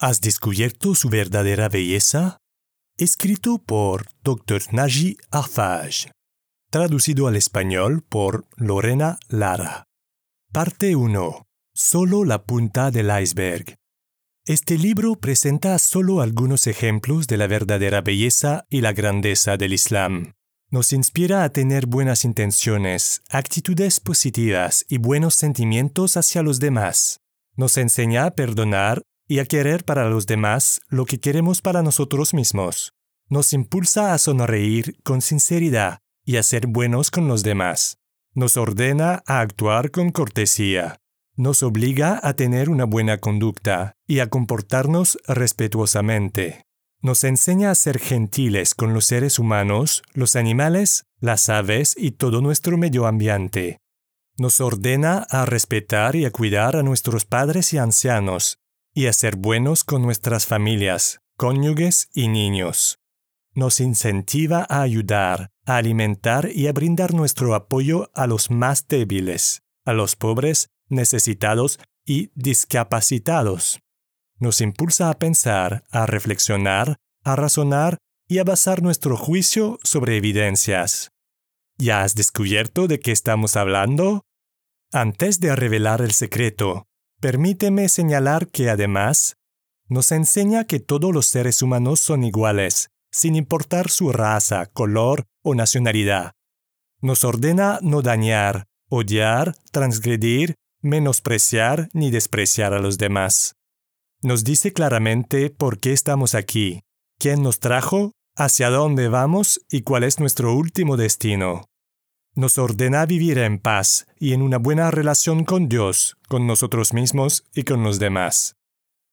¿Has descubierto su verdadera belleza? Escrito por Dr. Naji Afaj. Traducido al español por Lorena Lara. Parte 1. Solo la punta del iceberg. Este libro presenta solo algunos ejemplos de la verdadera belleza y la grandeza del Islam. Nos inspira a tener buenas intenciones, actitudes positivas y buenos sentimientos hacia los demás. Nos enseña a perdonar y a querer para los demás lo que queremos para nosotros mismos. Nos impulsa a sonreír con sinceridad y a ser buenos con los demás. Nos ordena a actuar con cortesía. Nos obliga a tener una buena conducta y a comportarnos respetuosamente. Nos enseña a ser gentiles con los seres humanos, los animales, las aves y todo nuestro medio ambiente. Nos ordena a respetar y a cuidar a nuestros padres y ancianos, y a ser buenos con nuestras familias, cónyuges y niños. Nos incentiva a ayudar, a alimentar y a brindar nuestro apoyo a los más débiles, a los pobres, necesitados y discapacitados. Nos impulsa a pensar, a reflexionar, a razonar y a basar nuestro juicio sobre evidencias. ¿Ya has descubierto de qué estamos hablando? Antes de revelar el secreto, permíteme señalar que además nos enseña que todos los seres humanos son iguales, sin importar su raza, color o nacionalidad. Nos ordena no dañar, odiar, transgredir, menospreciar ni despreciar a los demás. Nos dice claramente por qué estamos aquí, quién nos trajo, hacia dónde vamos y cuál es nuestro último destino nos ordena vivir en paz y en una buena relación con Dios, con nosotros mismos y con los demás.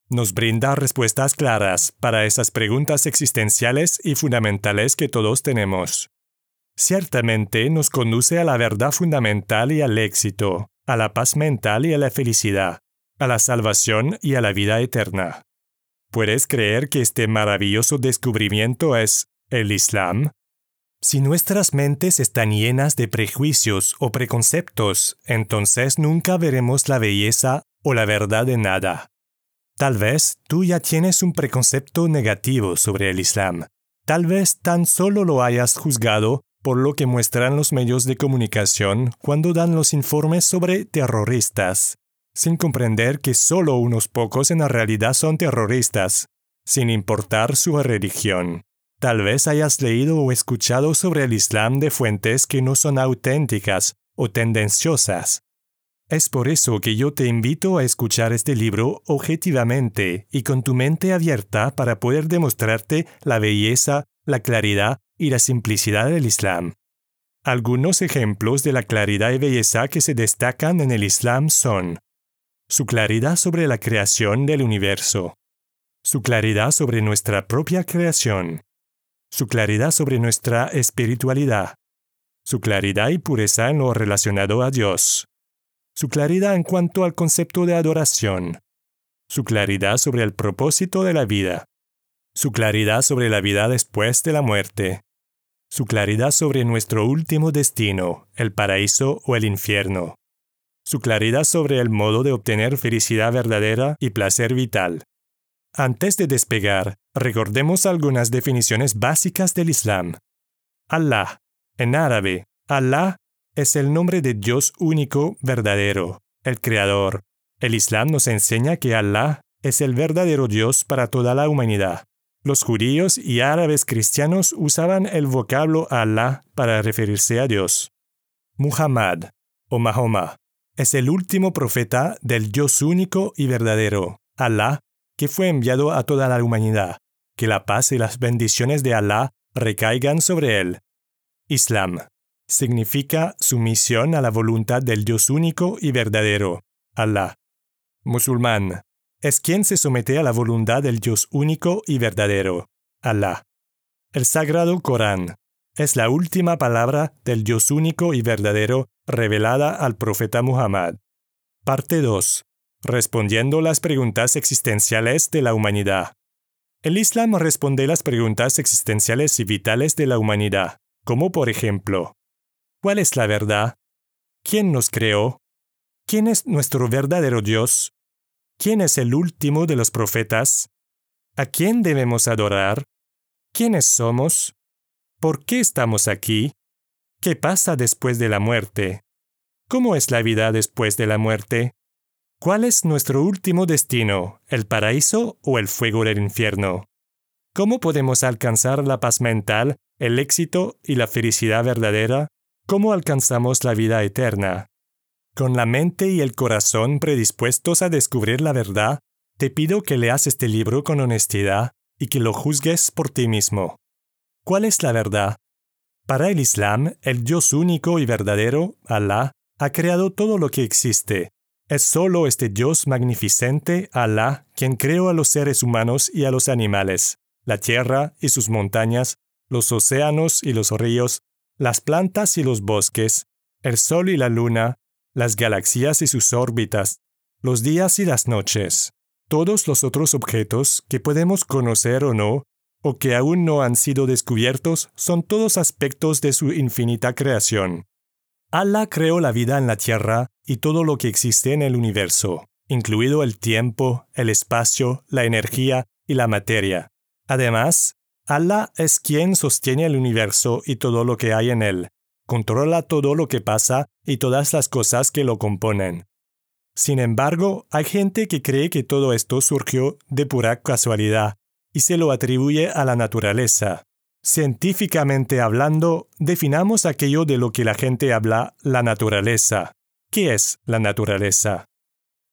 Nos brinda respuestas claras para esas preguntas existenciales y fundamentales que todos tenemos. Ciertamente nos conduce a la verdad fundamental y al éxito, a la paz mental y a la felicidad, a la salvación y a la vida eterna. ¿Puedes creer que este maravilloso descubrimiento es el Islam? Si nuestras mentes están llenas de prejuicios o preconceptos, entonces nunca veremos la belleza o la verdad de nada. Tal vez tú ya tienes un preconcepto negativo sobre el Islam. Tal vez tan solo lo hayas juzgado por lo que muestran los medios de comunicación cuando dan los informes sobre terroristas, sin comprender que solo unos pocos en la realidad son terroristas, sin importar su religión. Tal vez hayas leído o escuchado sobre el Islam de fuentes que no son auténticas o tendenciosas. Es por eso que yo te invito a escuchar este libro objetivamente y con tu mente abierta para poder demostrarte la belleza, la claridad y la simplicidad del Islam. Algunos ejemplos de la claridad y belleza que se destacan en el Islam son su claridad sobre la creación del universo, su claridad sobre nuestra propia creación, su claridad sobre nuestra espiritualidad, su claridad y pureza en lo relacionado a Dios, su claridad en cuanto al concepto de adoración, su claridad sobre el propósito de la vida, su claridad sobre la vida después de la muerte, su claridad sobre nuestro último destino, el paraíso o el infierno, su claridad sobre el modo de obtener felicidad verdadera y placer vital, antes de despegar, recordemos algunas definiciones básicas del Islam. Allah. En árabe, Allah es el nombre de Dios único, verdadero, el Creador. El Islam nos enseña que Allah es el verdadero Dios para toda la humanidad. Los judíos y árabes cristianos usaban el vocablo Allah para referirse a Dios. Muhammad, o Mahoma, es el último profeta del Dios único y verdadero, Allah, que fue enviado a toda la humanidad. Que la paz y las bendiciones de Alá recaigan sobre él. Islam significa sumisión a la voluntad del Dios único y verdadero, Alá. Musulmán es quien se somete a la voluntad del Dios único y verdadero, Alá. El Sagrado Corán es la última palabra del Dios único y verdadero revelada al profeta Muhammad. Parte 2 respondiendo las preguntas existenciales de la humanidad. El Islam responde las preguntas existenciales y vitales de la humanidad, como por ejemplo, ¿cuál es la verdad? ¿Quién nos creó? ¿Quién es nuestro verdadero Dios? ¿Quién es el último de los profetas? ¿A quién debemos adorar? ¿Quiénes somos? ¿Por qué estamos aquí? ¿Qué pasa después de la muerte? ¿Cómo es la vida después de la muerte? ¿Cuál es nuestro último destino, el paraíso o el fuego del infierno? ¿Cómo podemos alcanzar la paz mental, el éxito y la felicidad verdadera? ¿Cómo alcanzamos la vida eterna? Con la mente y el corazón predispuestos a descubrir la verdad, te pido que leas este libro con honestidad y que lo juzgues por ti mismo. ¿Cuál es la verdad? Para el Islam, el Dios único y verdadero, Alá, ha creado todo lo que existe. Es solo este Dios magnificente, Alá, quien creó a los seres humanos y a los animales, la tierra y sus montañas, los océanos y los ríos, las plantas y los bosques, el sol y la luna, las galaxias y sus órbitas, los días y las noches, todos los otros objetos que podemos conocer o no, o que aún no han sido descubiertos, son todos aspectos de su infinita creación. Allah creó la vida en la Tierra y todo lo que existe en el universo, incluido el tiempo, el espacio, la energía y la materia. Además, Allah es quien sostiene el universo y todo lo que hay en él, controla todo lo que pasa y todas las cosas que lo componen. Sin embargo, hay gente que cree que todo esto surgió de pura casualidad y se lo atribuye a la naturaleza. Científicamente hablando, definamos aquello de lo que la gente habla la naturaleza. ¿Qué es la naturaleza?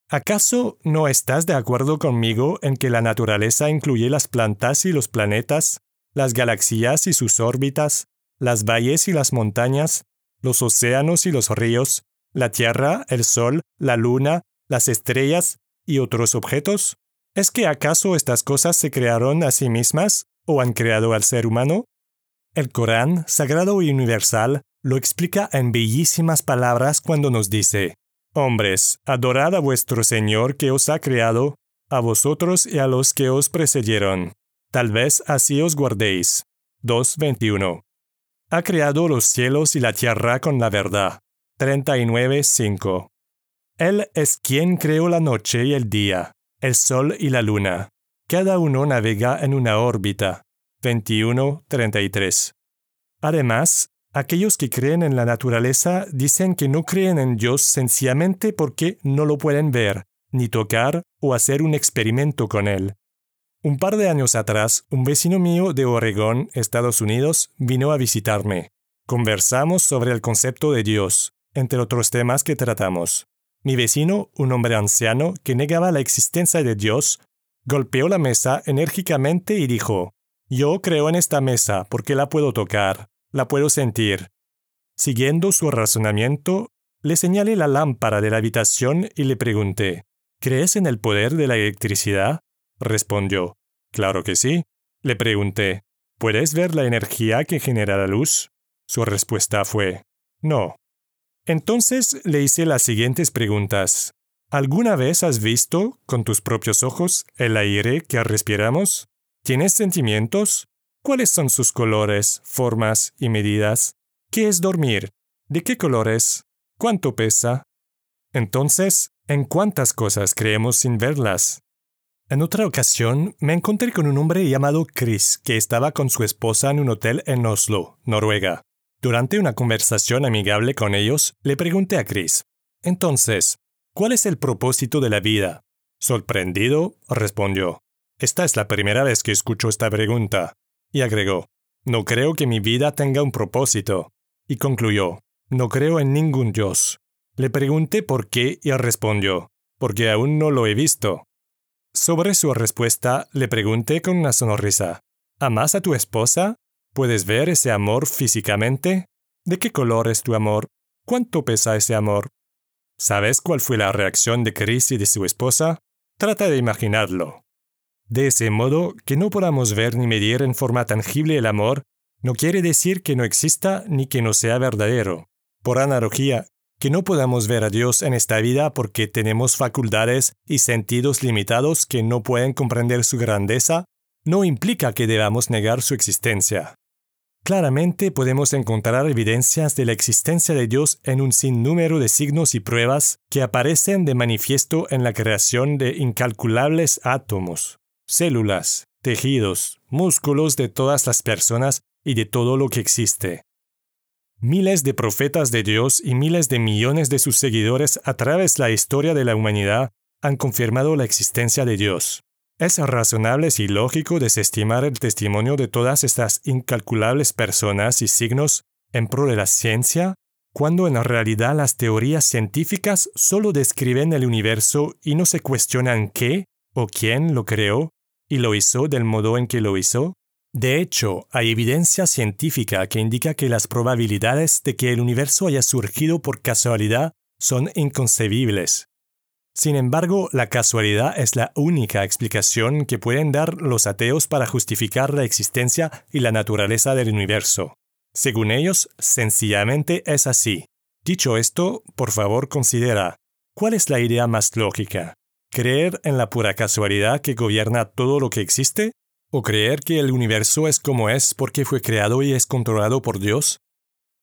¿Acaso no estás de acuerdo conmigo en que la naturaleza incluye las plantas y los planetas, las galaxias y sus órbitas, las valles y las montañas, los océanos y los ríos, la Tierra, el Sol, la Luna, las estrellas y otros objetos? ¿Es que acaso estas cosas se crearon a sí mismas o han creado al ser humano? El Corán, sagrado y universal, lo explica en bellísimas palabras cuando nos dice, Hombres, adorad a vuestro Señor que os ha creado, a vosotros y a los que os precedieron. Tal vez así os guardéis. 2.21 ha creado los cielos y la tierra con la verdad. 39.5. Él es quien creó la noche y el día, el sol y la luna. Cada uno navega en una órbita. 21.33. Además, aquellos que creen en la naturaleza dicen que no creen en Dios sencillamente porque no lo pueden ver, ni tocar o hacer un experimento con él. Un par de años atrás, un vecino mío de Oregón, Estados Unidos, vino a visitarme. Conversamos sobre el concepto de Dios, entre otros temas que tratamos. Mi vecino, un hombre anciano que negaba la existencia de Dios, golpeó la mesa enérgicamente y dijo, Yo creo en esta mesa porque la puedo tocar, la puedo sentir. Siguiendo su razonamiento, le señalé la lámpara de la habitación y le pregunté, ¿Crees en el poder de la electricidad? Respondió, Claro que sí. Le pregunté, ¿puedes ver la energía que genera la luz? Su respuesta fue, No. Entonces le hice las siguientes preguntas. ¿Alguna vez has visto, con tus propios ojos, el aire que respiramos? ¿Tienes sentimientos? ¿Cuáles son sus colores, formas y medidas? ¿Qué es dormir? ¿De qué colores? ¿Cuánto pesa? Entonces, ¿en cuántas cosas creemos sin verlas? En otra ocasión, me encontré con un hombre llamado Chris, que estaba con su esposa en un hotel en Oslo, Noruega. Durante una conversación amigable con ellos, le pregunté a Chris, entonces, ¿cuál es el propósito de la vida? Sorprendido, respondió, esta es la primera vez que escucho esta pregunta. Y agregó, no creo que mi vida tenga un propósito. Y concluyó, no creo en ningún Dios. Le pregunté por qué y respondió, porque aún no lo he visto. Sobre su respuesta le pregunté con una sonrisa, ¿Amas a tu esposa? ¿Puedes ver ese amor físicamente? ¿De qué color es tu amor? ¿Cuánto pesa ese amor? ¿Sabes cuál fue la reacción de Chris y de su esposa? Trata de imaginarlo. De ese modo, que no podamos ver ni medir en forma tangible el amor, no quiere decir que no exista ni que no sea verdadero. Por analogía, que no podamos ver a Dios en esta vida porque tenemos facultades y sentidos limitados que no pueden comprender su grandeza, no implica que debamos negar su existencia. Claramente podemos encontrar evidencias de la existencia de Dios en un sinnúmero de signos y pruebas que aparecen de manifiesto en la creación de incalculables átomos, células, tejidos, músculos de todas las personas y de todo lo que existe. Miles de profetas de Dios y miles de millones de sus seguidores a través de la historia de la humanidad han confirmado la existencia de Dios. Es razonable y lógico desestimar el testimonio de todas estas incalculables personas y signos en pro de la ciencia, cuando en realidad las teorías científicas solo describen el universo y no se cuestionan qué o quién lo creó y lo hizo del modo en que lo hizo? De hecho, hay evidencia científica que indica que las probabilidades de que el universo haya surgido por casualidad son inconcebibles. Sin embargo, la casualidad es la única explicación que pueden dar los ateos para justificar la existencia y la naturaleza del universo. Según ellos, sencillamente es así. Dicho esto, por favor considera, ¿cuál es la idea más lógica? ¿Creer en la pura casualidad que gobierna todo lo que existe? ¿O creer que el universo es como es porque fue creado y es controlado por Dios?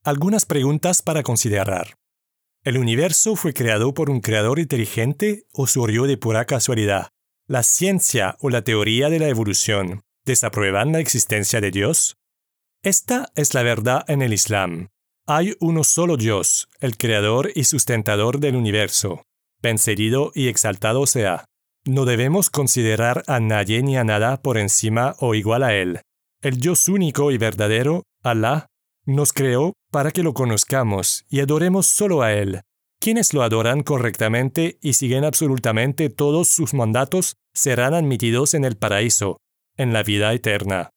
Algunas preguntas para considerar. ¿El universo fue creado por un creador inteligente o surgió de pura casualidad? ¿La ciencia o la teoría de la evolución desaprueban la existencia de Dios? Esta es la verdad en el Islam. Hay uno solo Dios, el creador y sustentador del universo bendecido y exaltado sea. No debemos considerar a nadie ni a nada por encima o igual a Él. El Dios único y verdadero, Alá, nos creó para que lo conozcamos y adoremos solo a Él. Quienes lo adoran correctamente y siguen absolutamente todos sus mandatos serán admitidos en el paraíso, en la vida eterna.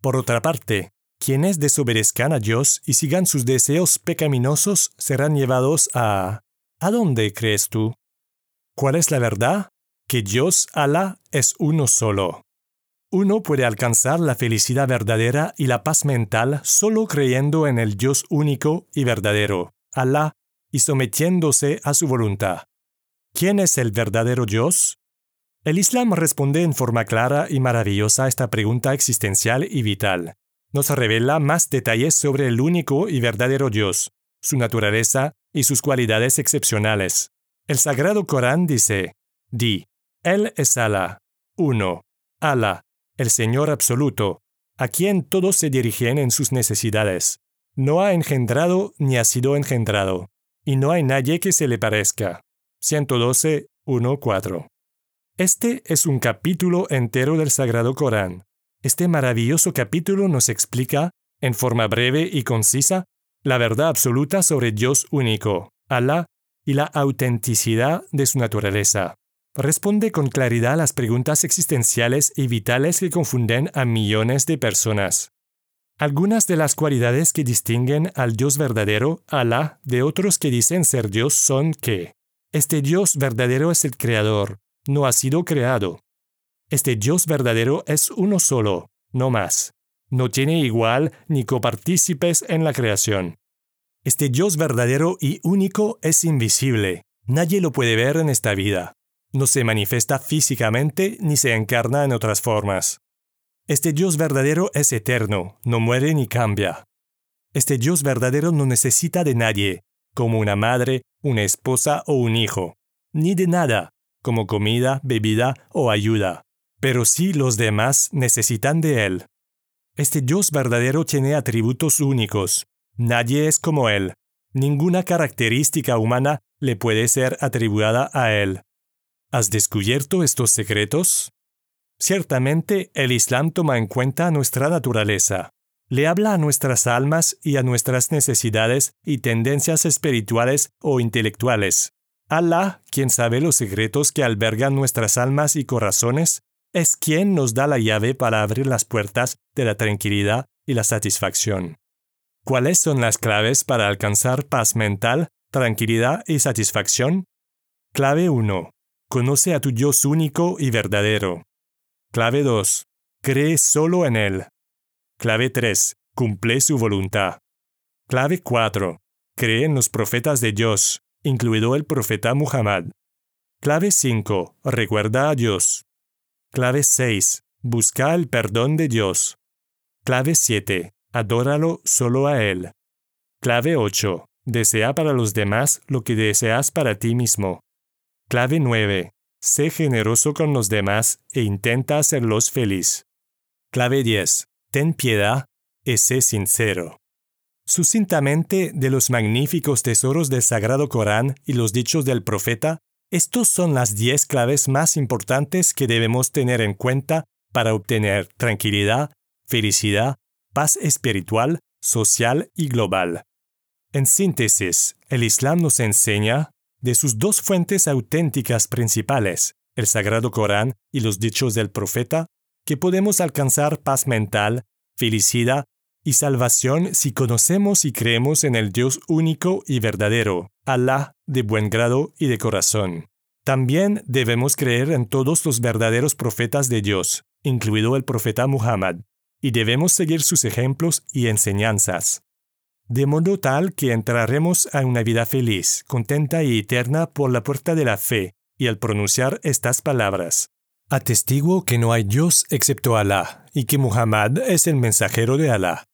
Por otra parte, quienes desobedezcan a Dios y sigan sus deseos pecaminosos serán llevados a ¿A dónde crees tú? ¿Cuál es la verdad? Que Dios Alá es uno solo. Uno puede alcanzar la felicidad verdadera y la paz mental solo creyendo en el Dios único y verdadero, Alá, y sometiéndose a su voluntad. ¿Quién es el verdadero Dios? El Islam responde en forma clara y maravillosa a esta pregunta existencial y vital. Nos revela más detalles sobre el único y verdadero Dios, su naturaleza y sus cualidades excepcionales. El Sagrado Corán dice, Di, Él es Alá, uno, Alá, el Señor absoluto, a quien todos se dirigen en sus necesidades. No ha engendrado ni ha sido engendrado, y no hay nadie que se le parezca. 112, 4. Este es un capítulo entero del Sagrado Corán. Este maravilloso capítulo nos explica, en forma breve y concisa, la verdad absoluta sobre Dios único, Alá, y la autenticidad de su naturaleza. Responde con claridad las preguntas existenciales y vitales que confunden a millones de personas. Algunas de las cualidades que distinguen al Dios verdadero, Alá, de otros que dicen ser Dios son que este Dios verdadero es el Creador, no ha sido creado. Este Dios verdadero es uno solo, no más no tiene igual ni copartícipes en la creación. Este Dios verdadero y único es invisible. Nadie lo puede ver en esta vida. No se manifiesta físicamente ni se encarna en otras formas. Este Dios verdadero es eterno, no muere ni cambia. Este Dios verdadero no necesita de nadie, como una madre, una esposa o un hijo, ni de nada, como comida, bebida o ayuda. Pero sí los demás necesitan de Él. Este Dios verdadero tiene atributos únicos. Nadie es como Él. Ninguna característica humana le puede ser atribuida a Él. ¿Has descubierto estos secretos? Ciertamente el Islam toma en cuenta nuestra naturaleza. Le habla a nuestras almas y a nuestras necesidades y tendencias espirituales o intelectuales. Allah, quien sabe los secretos que albergan nuestras almas y corazones, es quien nos da la llave para abrir las puertas de la tranquilidad y la satisfacción. ¿Cuáles son las claves para alcanzar paz mental, tranquilidad y satisfacción? Clave 1. Conoce a tu Dios único y verdadero. Clave 2. Cree solo en Él. Clave 3. Cumple su voluntad. Clave 4. Cree en los profetas de Dios, incluido el profeta Muhammad. Clave 5. Recuerda a Dios. Clave 6. Busca el perdón de Dios. Clave 7. Adóralo solo a Él. Clave 8. Desea para los demás lo que deseas para ti mismo. Clave 9. Sé generoso con los demás e intenta hacerlos feliz. Clave 10. Ten piedad y sé sincero. Sucintamente de los magníficos tesoros del Sagrado Corán y los dichos del profeta, estos son las 10 claves más importantes que debemos tener en cuenta para obtener tranquilidad, felicidad, paz espiritual, social y global. En síntesis, el Islam nos enseña de sus dos fuentes auténticas principales, el Sagrado Corán y los dichos del profeta, que podemos alcanzar paz mental, felicidad y salvación si conocemos y creemos en el Dios único y verdadero, Alá de buen grado y de corazón. También debemos creer en todos los verdaderos profetas de Dios, incluido el profeta Muhammad, y debemos seguir sus ejemplos y enseñanzas. De modo tal que entraremos a una vida feliz, contenta y eterna por la puerta de la fe, y al pronunciar estas palabras. Atestiguo que no hay Dios excepto Alá, y que Muhammad es el mensajero de Alá.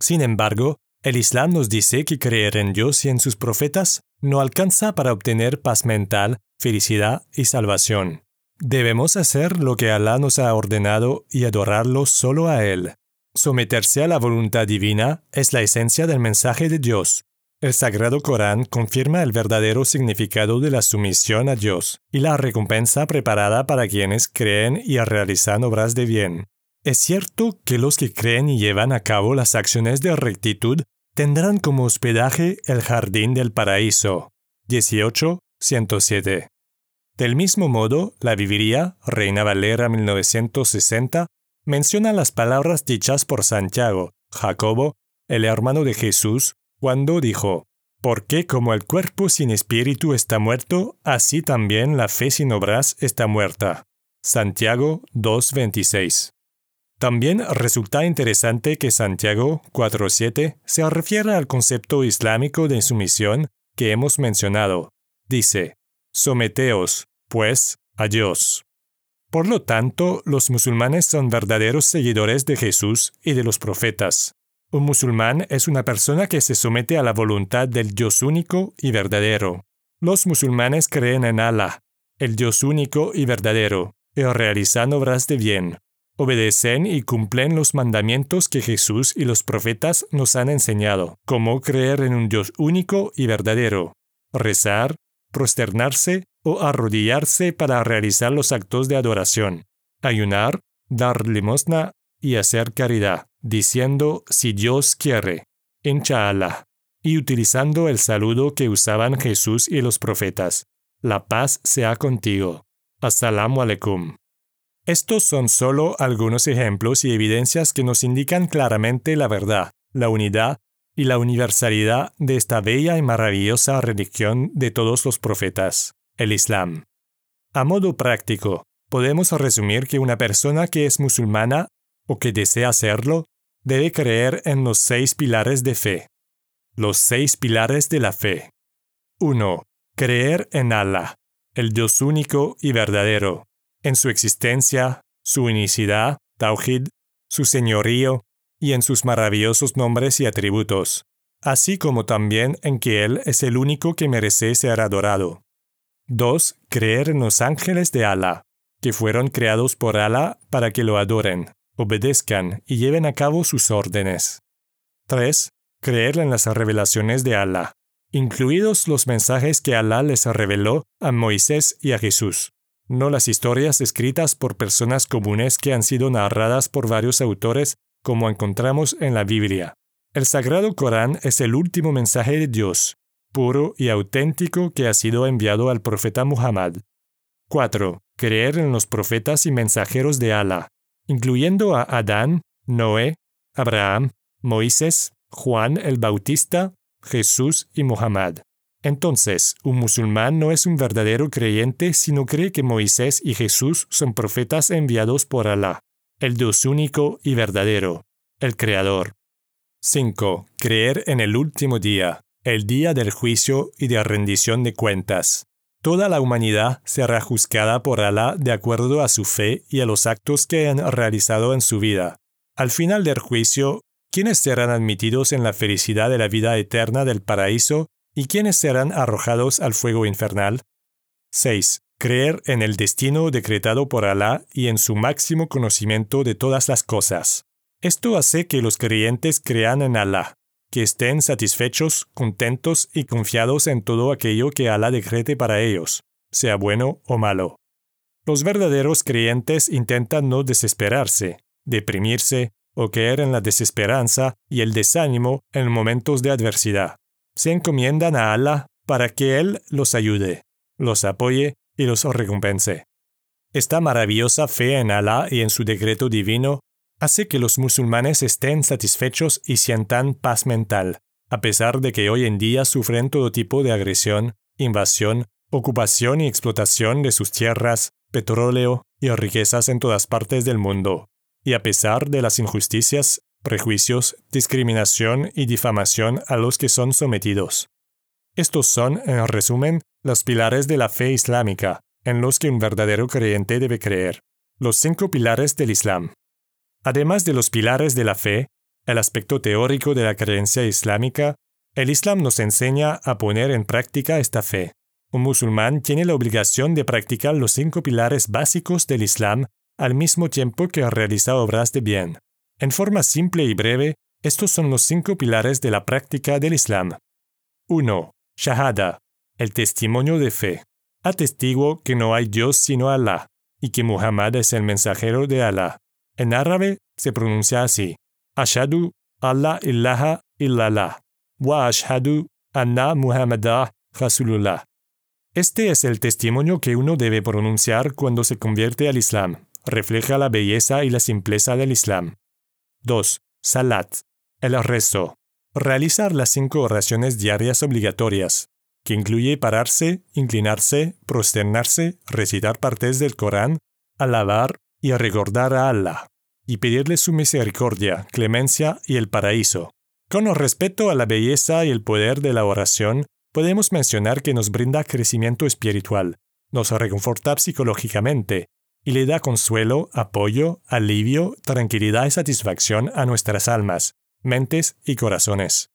Sin embargo, el Islam nos dice que creer en Dios y en sus profetas no alcanza para obtener paz mental, felicidad y salvación. Debemos hacer lo que Alá nos ha ordenado y adorarlo solo a Él. Someterse a la voluntad divina es la esencia del mensaje de Dios. El Sagrado Corán confirma el verdadero significado de la sumisión a Dios y la recompensa preparada para quienes creen y realizan obras de bien. Es cierto que los que creen y llevan a cabo las acciones de rectitud tendrán como hospedaje el jardín del paraíso. 18. 107. Del mismo modo, la Biblia, Reina Valera 1960, menciona las palabras dichas por Santiago, Jacobo, el hermano de Jesús, cuando dijo, Porque como el cuerpo sin espíritu está muerto, así también la fe sin obras está muerta. Santiago 2.26. También resulta interesante que Santiago 4.7 se refiere al concepto islámico de sumisión que hemos mencionado. Dice, Someteos, pues, a Dios. Por lo tanto, los musulmanes son verdaderos seguidores de Jesús y de los profetas. Un musulmán es una persona que se somete a la voluntad del Dios único y verdadero. Los musulmanes creen en Allah, el Dios único y verdadero, y realizan obras de bien. Obedecen y cumplen los mandamientos que Jesús y los profetas nos han enseñado, como creer en un Dios único y verdadero, rezar, prosternarse o arrodillarse para realizar los actos de adoración, ayunar, dar limosna y hacer caridad, diciendo si Dios quiere, inshallah, y utilizando el saludo que usaban Jesús y los profetas. La paz sea contigo. Assalamu alaikum. Estos son solo algunos ejemplos y evidencias que nos indican claramente la verdad, la unidad y la universalidad de esta bella y maravillosa religión de todos los profetas, el Islam. A modo práctico, podemos resumir que una persona que es musulmana o que desea serlo debe creer en los seis pilares de fe. Los seis pilares de la fe. 1. Creer en Allah, el Dios único y verdadero, en su existencia, su unicidad, Tawhid, su señorío, y en sus maravillosos nombres y atributos, así como también en que Él es el único que merece ser adorado. 2. Creer en los ángeles de Allah, que fueron creados por Allah para que lo adoren, obedezcan y lleven a cabo sus órdenes. 3. Creer en las revelaciones de Allah, incluidos los mensajes que Allah les reveló a Moisés y a Jesús, no las historias escritas por personas comunes que han sido narradas por varios autores como encontramos en la Biblia. El Sagrado Corán es el último mensaje de Dios, puro y auténtico que ha sido enviado al profeta Muhammad. 4. Creer en los profetas y mensajeros de Allah, incluyendo a Adán, Noé, Abraham, Moisés, Juan el Bautista, Jesús y Muhammad. Entonces, un musulmán no es un verdadero creyente si no cree que Moisés y Jesús son profetas enviados por Allah el Dios único y verdadero, el Creador. 5. Creer en el último día, el día del juicio y de rendición de cuentas. Toda la humanidad será juzgada por Alá de acuerdo a su fe y a los actos que han realizado en su vida. Al final del juicio, ¿quiénes serán admitidos en la felicidad de la vida eterna del paraíso y quiénes serán arrojados al fuego infernal? 6. creer en el destino decretado por Alá y en su máximo conocimiento de todas las cosas. Esto hace que los creyentes crean en Alá, que estén satisfechos, contentos y confiados en todo aquello que Alá decrete para ellos, sea bueno o malo. Los verdaderos creyentes intentan no desesperarse, deprimirse o caer en la desesperanza y el desánimo en momentos de adversidad. Se encomiendan a Alá para que Él los ayude, los apoye y los recompense. Esta maravillosa fe en Alá y en su decreto divino hace que los musulmanes estén satisfechos y sientan paz mental, a pesar de que hoy en día sufren todo tipo de agresión, invasión, ocupación y explotación de sus tierras, petróleo y riquezas en todas partes del mundo, y a pesar de las injusticias, prejuicios, discriminación y difamación a los que son sometidos. Estos son, en resumen, los pilares de la fe islámica, en los que un verdadero creyente debe creer. Los cinco pilares del Islam. Además de los pilares de la fe, el aspecto teórico de la creencia islámica, el Islam nos enseña a poner en práctica esta fe. Un musulmán tiene la obligación de practicar los cinco pilares básicos del Islam al mismo tiempo que realiza obras de bien. En forma simple y breve, estos son los cinco pilares de la práctica del Islam. 1. Shahada, el testimonio de fe. Atestiguo que no hay Dios sino Alá, y que Muhammad es el mensajero de Alá. En árabe se pronuncia así: Ashadu Allah ilaha illallah, wa ashadu anna Muhammadah Rasulullah. Este es el testimonio que uno debe pronunciar cuando se convierte al Islam. Refleja la belleza y la simpleza del Islam. 2. Salat. El rezo. Realizar las cinco oraciones diarias obligatorias, que incluye pararse, inclinarse, prosternarse, recitar partes del Corán, alabar y recordar a Allah, y pedirle su misericordia, clemencia y el paraíso. Con respecto a la belleza y el poder de la oración, podemos mencionar que nos brinda crecimiento espiritual, nos reconforta psicológicamente y le da consuelo, apoyo, alivio, tranquilidad y satisfacción a nuestras almas, mentes y corazones.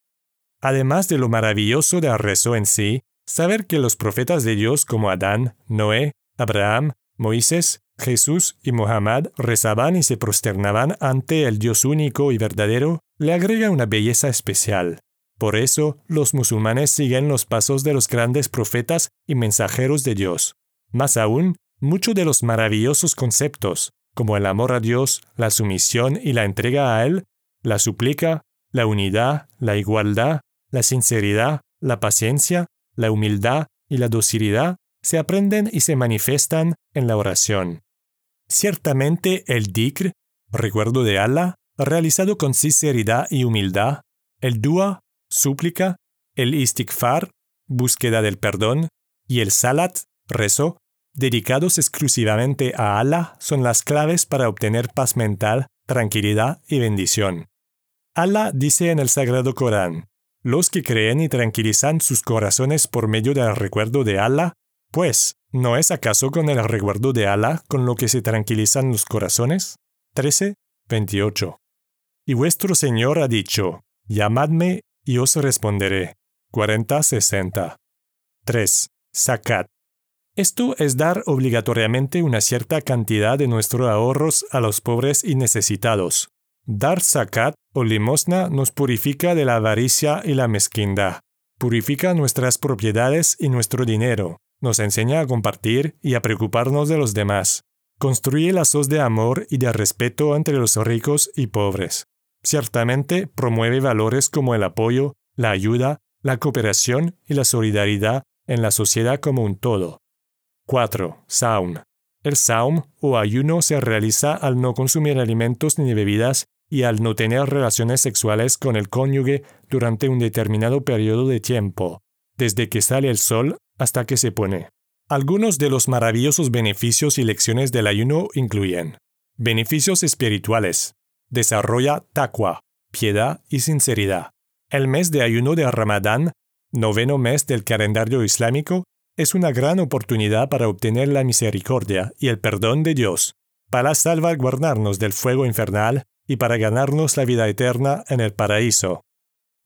Además de lo maravilloso del rezo en sí, saber que los profetas de Dios como Adán, Noé, Abraham, Moisés, Jesús y Muhammad rezaban y se prosternaban ante el Dios único y verdadero, le agrega una belleza especial. Por eso, los musulmanes siguen los pasos de los grandes profetas y mensajeros de Dios. Más aún, muchos de los maravillosos conceptos, como el amor a Dios, la sumisión y la entrega a Él, la súplica, la unidad, la igualdad, la sinceridad, la paciencia, la humildad y la docilidad, se aprenden y se manifiestan en la oración. Ciertamente el dikr, recuerdo de Allah, realizado con sinceridad y humildad, el dua, súplica, el istighfar, búsqueda del perdón, y el salat, rezo, dedicados exclusivamente a Allah, son las claves para obtener paz mental, tranquilidad y bendición. Allah dice en el Sagrado Corán, los que creen y tranquilizan sus corazones por medio del recuerdo de Allah, pues, ¿no es acaso con el recuerdo de Allah con lo que se tranquilizan los corazones? 13, 28. Y vuestro Señor ha dicho, llamadme y os responderé. 40-60. 3. Zakat. Esto es dar obligatoriamente una cierta cantidad de nuestros ahorros a los pobres y necesitados. Dar zakat o limosna nos purifica de la avaricia y la mezquindad. Purifica nuestras propiedades y nuestro dinero. Nos enseña a compartir y a preocuparnos de los demás. Construye lazos de amor y de respeto entre los ricos y pobres. Ciertamente promueve valores como el apoyo, la ayuda, la cooperación y la solidaridad en la sociedad como un todo. 4. Saum. El saum o ayuno se realiza al no consumir alimentos ni bebidas y al no tener relaciones sexuales con el cónyuge durante un determinado periodo de tiempo, desde que sale el sol hasta que se pone. Algunos de los maravillosos beneficios y lecciones del ayuno incluyen beneficios espirituales, desarrolla taqwa, piedad y sinceridad. El mes de ayuno de Ramadán, noveno mes del calendario islámico, es una gran oportunidad para obtener la misericordia y el perdón de Dios, para salvaguardarnos del fuego infernal y para ganarnos la vida eterna en el paraíso.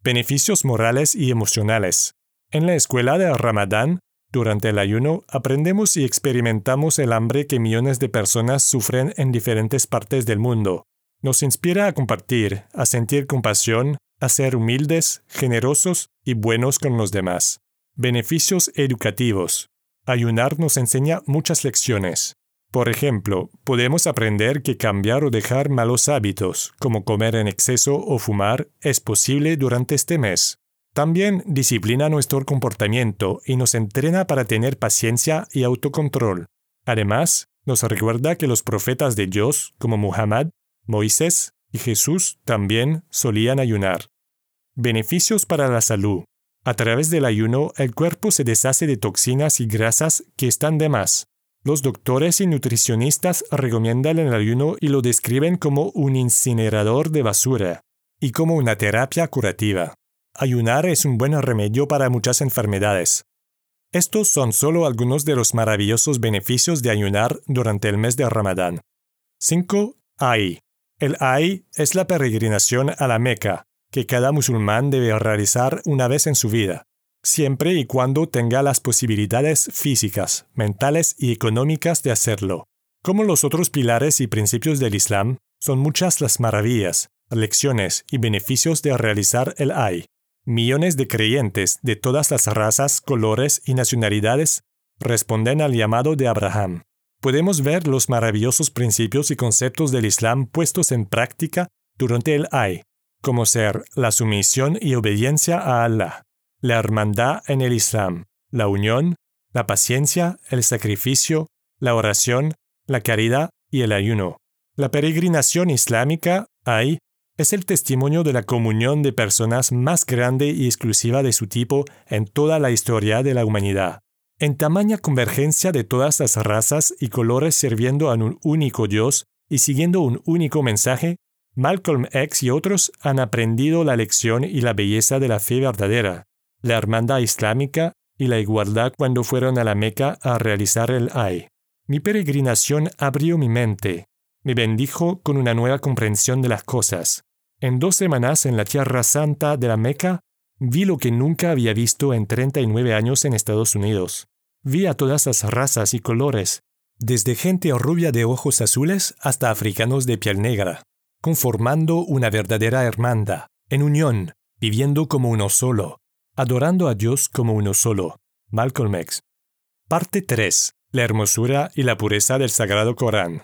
Beneficios morales y emocionales. En la escuela de Ramadán, Durante el ayuno aprendemos y experimentamos el hambre que millones de personas sufren en diferentes partes del mundo. Nos inspira a compartir, a sentir compasión, a ser humildes, generosos y buenos con los demás. Beneficios educativos. Ayunar nos enseña muchas lecciones. Por ejemplo, podemos aprender que cambiar o dejar malos hábitos, como comer en exceso o fumar, es posible durante este mes. También disciplina nuestro comportamiento y nos entrena para tener paciencia y autocontrol. Además, nos recuerda que los profetas de Dios, como Muhammad, Moisés y Jesús, también solían ayunar. Beneficios para la salud. A través del ayuno, el cuerpo se deshace de toxinas y grasas que están de más. Los doctores y nutricionistas recomiendan el ayuno y lo describen como un incinerador de basura y como una terapia curativa. Ayunar es un buen remedio para muchas enfermedades. Estos son solo algunos de los maravillosos beneficios de ayunar durante el mes de Ramadán. 5. Ay. El Ay es la peregrinación a la Meca, que cada musulmán debe realizar una vez en su vida, siempre y cuando tenga las posibilidades físicas, mentales y económicas de hacerlo. Como los otros pilares y principios del Islam, son muchas las maravillas, lecciones y beneficios de realizar el Ay. Millones de creyentes de todas las razas, colores y nacionalidades responden al llamado de Abraham. Podemos ver los maravillosos principios y conceptos del Islam puestos en práctica durante el Ay, como ser la sumisión y obediencia a Allah, la hermandad en el Islam, la unión, la paciencia, el sacrificio, la oración, la caridad y el ayuno. La peregrinación islámica, Ay, es el testimonio de la comunión de personas más grande y exclusiva de su tipo en toda la historia de la humanidad. En tamaña convergencia de todas las razas y colores sirviendo a un único Dios y siguiendo un único mensaje, Malcolm X y otros han aprendido la lección y la belleza de la fe verdadera, la hermandad islámica y la igualdad cuando fueron a la Meca a realizar el Ay. Mi peregrinación abrió mi mente, me bendijo con una nueva comprensión de las cosas, en dos semanas en la Tierra Santa de la Meca, vi lo que nunca había visto en 39 años en Estados Unidos. Vi a todas las razas y colores, desde gente rubia de ojos azules hasta africanos de piel negra, conformando una verdadera hermandad, en unión, viviendo como uno solo, adorando a Dios como uno solo. Malcolm X. Parte 3. La hermosura y la pureza del Sagrado Corán.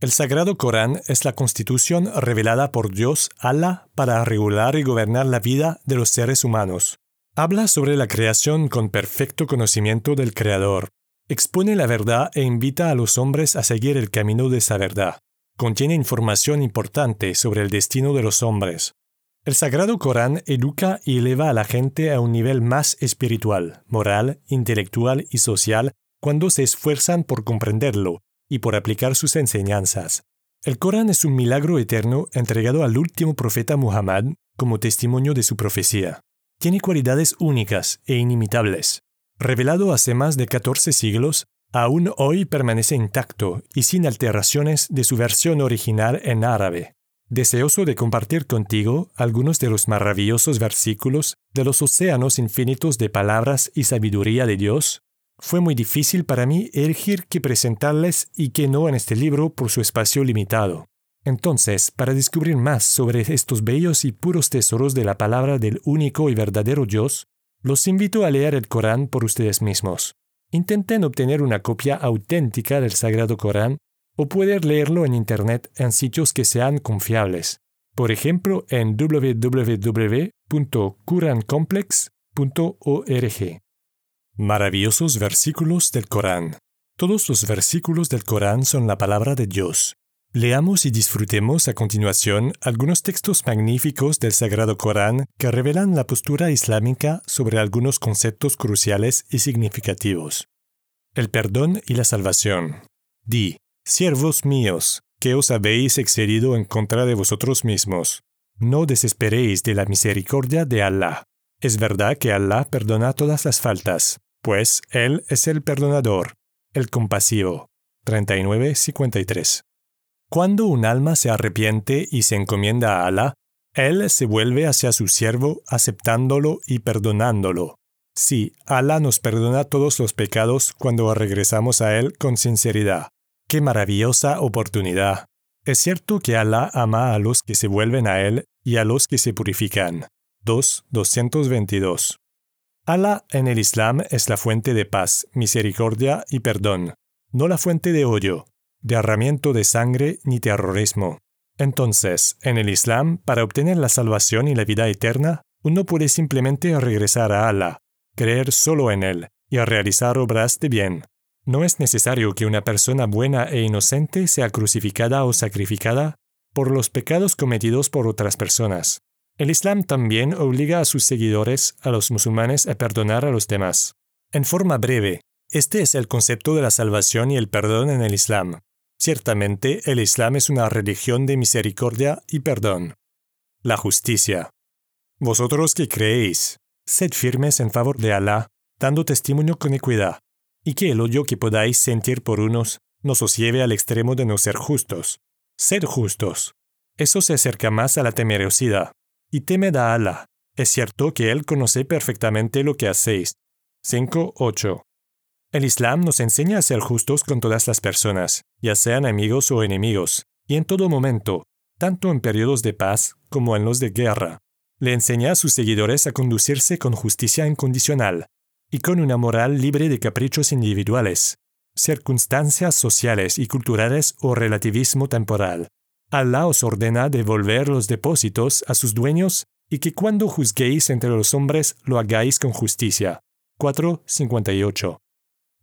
El Sagrado Corán es la constitución revelada por Dios Allah para regular y gobernar la vida de los seres humanos. Habla sobre la creación con perfecto conocimiento del Creador. Expone la verdad e invita a los hombres a seguir el camino de esa verdad. Contiene información importante sobre el destino de los hombres. El Sagrado Corán educa y eleva a la gente a un nivel más espiritual, moral, intelectual y social cuando se esfuerzan por comprenderlo y por aplicar sus enseñanzas. El Corán es un milagro eterno entregado al último profeta Muhammad como testimonio de su profecía. Tiene cualidades únicas e inimitables. Revelado hace más de 14 siglos, aún hoy permanece intacto y sin alteraciones de su versión original en árabe. Deseoso de compartir contigo algunos de los maravillosos versículos de los océanos infinitos de palabras y sabiduría de Dios, fue muy difícil para mí elegir qué presentarles y qué no en este libro por su espacio limitado. Entonces, para descubrir más sobre estos bellos y puros tesoros de la palabra del único y verdadero Dios, los invito a leer el Corán por ustedes mismos. Intenten obtener una copia auténtica del Sagrado Corán o poder leerlo en Internet en sitios que sean confiables, por ejemplo en www.qurancomplex.org. Maravillosos versículos del Corán. Todos los versículos del Corán son la palabra de Dios. Leamos y disfrutemos a continuación algunos textos magníficos del Sagrado Corán que revelan la postura islámica sobre algunos conceptos cruciales y significativos. El perdón y la salvación. Di, siervos míos, que os habéis excedido en contra de vosotros mismos. No desesperéis de la misericordia de Allah. Es verdad que Allah perdona todas las faltas, pues Él es el perdonador, el compasivo. 39-53. Cuando un alma se arrepiente y se encomienda a Alá, Él se vuelve hacia su siervo aceptándolo y perdonándolo. Sí, Alá nos perdona todos los pecados cuando regresamos a Él con sinceridad. ¡Qué maravillosa oportunidad! Es cierto que Alá ama a los que se vuelven a Él y a los que se purifican. 2. 222. Alá en el Islam es la fuente de paz, misericordia y perdón, no la fuente de odio, derramiento de sangre ni terrorismo. Entonces, en el Islam, para obtener la salvación y la vida eterna, uno puede simplemente regresar a Alá, creer solo en Él y realizar obras de bien. No es necesario que una persona buena e inocente sea crucificada o sacrificada por los pecados cometidos por otras personas. El Islam también obliga a sus seguidores, a los musulmanes, a perdonar a los demás. En forma breve, este es el concepto de la salvación y el perdón en el Islam. Ciertamente, el Islam es una religión de misericordia y perdón. La justicia. Vosotros que creéis, sed firmes en favor de Alá, dando testimonio con equidad, y que el odio que podáis sentir por unos no os lleve al extremo de no ser justos. Sed justos. Eso se acerca más a la temerosidad y temed a Allah. Es cierto que Él conoce perfectamente lo que hacéis. 5.8. El Islam nos enseña a ser justos con todas las personas, ya sean amigos o enemigos, y en todo momento, tanto en periodos de paz como en los de guerra. Le enseña a sus seguidores a conducirse con justicia incondicional y con una moral libre de caprichos individuales, circunstancias sociales y culturales o relativismo temporal. Allah os ordena devolver los depósitos a sus dueños y que cuando juzguéis entre los hombres lo hagáis con justicia. 4.58.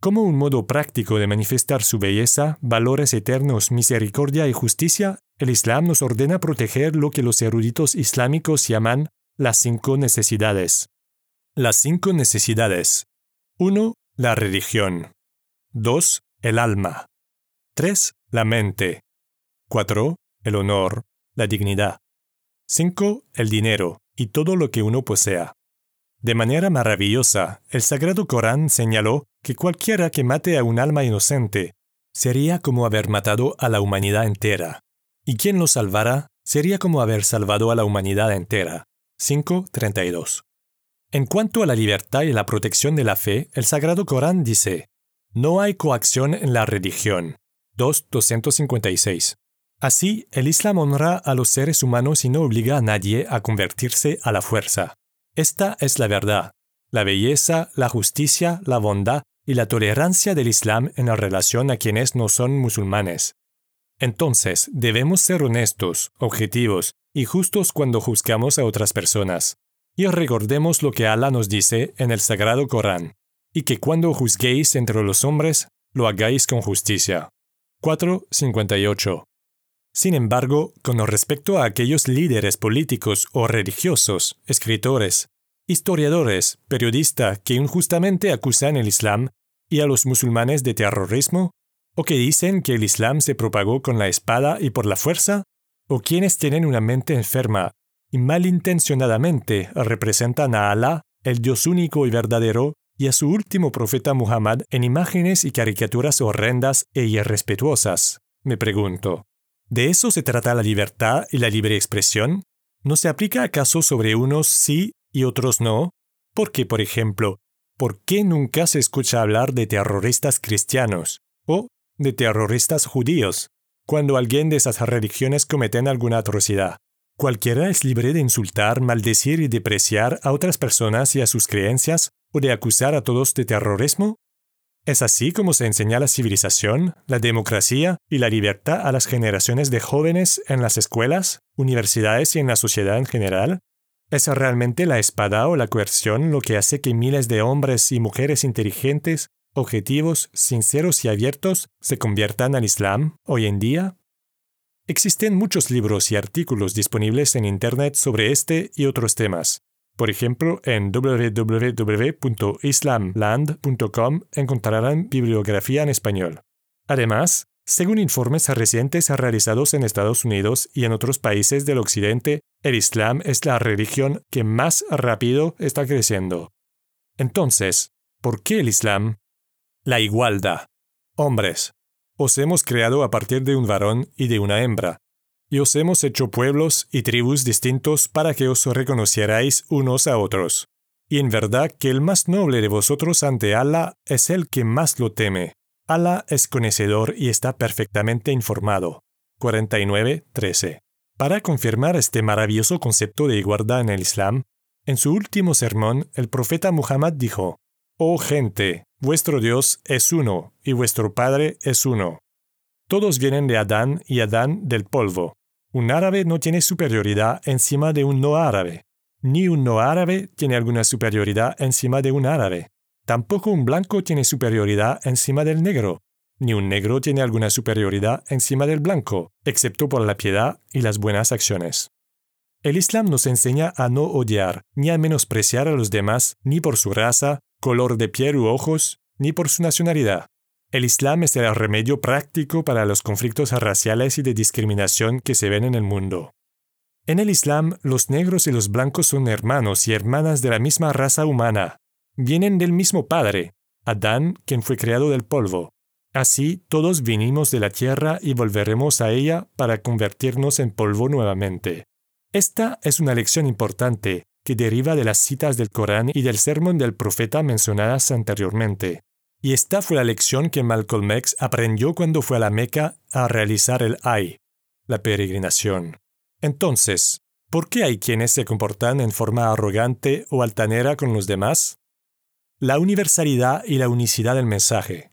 Como un modo práctico de manifestar su belleza, valores eternos, misericordia y justicia, el Islam nos ordena proteger lo que los eruditos islámicos llaman las cinco necesidades. Las cinco necesidades. 1. La religión. 2. El alma. 3. La mente. 4 el honor, la dignidad. 5. El dinero y todo lo que uno posea. De manera maravillosa, el Sagrado Corán señaló que cualquiera que mate a un alma inocente sería como haber matado a la humanidad entera, y quien lo salvara sería como haber salvado a la humanidad entera. 5.32. En cuanto a la libertad y la protección de la fe, el Sagrado Corán dice, No hay coacción en la religión. 2.256. Así, el Islam honra a los seres humanos y no obliga a nadie a convertirse a la fuerza. Esta es la verdad, la belleza, la justicia, la bondad y la tolerancia del Islam en relación a quienes no son musulmanes. Entonces, debemos ser honestos, objetivos y justos cuando juzgamos a otras personas. Y recordemos lo que Allah nos dice en el Sagrado Corán, y que cuando juzguéis entre los hombres, lo hagáis con justicia. 458 sin embargo, con respecto a aquellos líderes políticos o religiosos, escritores, historiadores, periodistas que injustamente acusan el Islam y a los musulmanes de terrorismo, o que dicen que el Islam se propagó con la espada y por la fuerza, o quienes tienen una mente enferma y malintencionadamente representan a Alá, el Dios único y verdadero, y a su último profeta Muhammad en imágenes y caricaturas horrendas e irrespetuosas, me pregunto. ¿De eso se trata la libertad y la libre expresión? ¿No se aplica acaso sobre unos sí y otros no? Porque, por ejemplo, ¿por qué nunca se escucha hablar de terroristas cristianos o de terroristas judíos cuando alguien de esas religiones cometen alguna atrocidad? Cualquiera es libre de insultar, maldecir y depreciar a otras personas y a sus creencias o de acusar a todos de terrorismo es así como se enseña la civilización, la democracia y la libertad a las generaciones de jóvenes en las escuelas, universidades y en la sociedad en general. ¿Es realmente la espada o la coerción lo que hace que miles de hombres y mujeres inteligentes, objetivos, sinceros y abiertos se conviertan al Islam hoy en día? Existen muchos libros y artículos disponibles en Internet sobre este y otros temas. Por ejemplo, en www.islamland.com encontrarán bibliografía en español. Además, según informes recientes realizados en Estados Unidos y en otros países del Occidente, el Islam es la religión que más rápido está creciendo. Entonces, ¿por qué el Islam? La igualdad. Hombres, os hemos creado a partir de un varón y de una hembra, y os hemos hecho pueblos y tribus distintos para que os reconocierais unos a otros. Y en verdad que el más noble de vosotros ante Allah es el que más lo teme. Allah es conocedor y está perfectamente informado. 49.13. Para confirmar este maravilloso concepto de igualdad en el Islam, en su último sermón el profeta Muhammad dijo, Oh gente, vuestro Dios es uno y vuestro Padre es uno. Todos vienen de Adán y Adán del polvo. Un árabe no tiene superioridad encima de un no árabe. Ni un no árabe tiene alguna superioridad encima de un árabe. Tampoco un blanco tiene superioridad encima del negro. Ni un negro tiene alguna superioridad encima del blanco, excepto por la piedad y las buenas acciones. El Islam nos enseña a no odiar, ni a menospreciar a los demás, ni por su raza, color de piel u ojos, ni por su nacionalidad. El Islam es el remedio práctico para los conflictos raciales y de discriminación que se ven en el mundo. En el Islam, los negros y los blancos son hermanos y hermanas de la misma raza humana. Vienen del mismo Padre, Adán, quien fue creado del polvo. Así, todos vinimos de la tierra y volveremos a ella para convertirnos en polvo nuevamente. Esta es una lección importante, que deriva de las citas del Corán y del sermón del profeta mencionadas anteriormente. Y esta fue la lección que Malcolm X aprendió cuando fue a la Meca a realizar el Ay, la peregrinación. Entonces, ¿por qué hay quienes se comportan en forma arrogante o altanera con los demás? La universalidad y la unicidad del mensaje.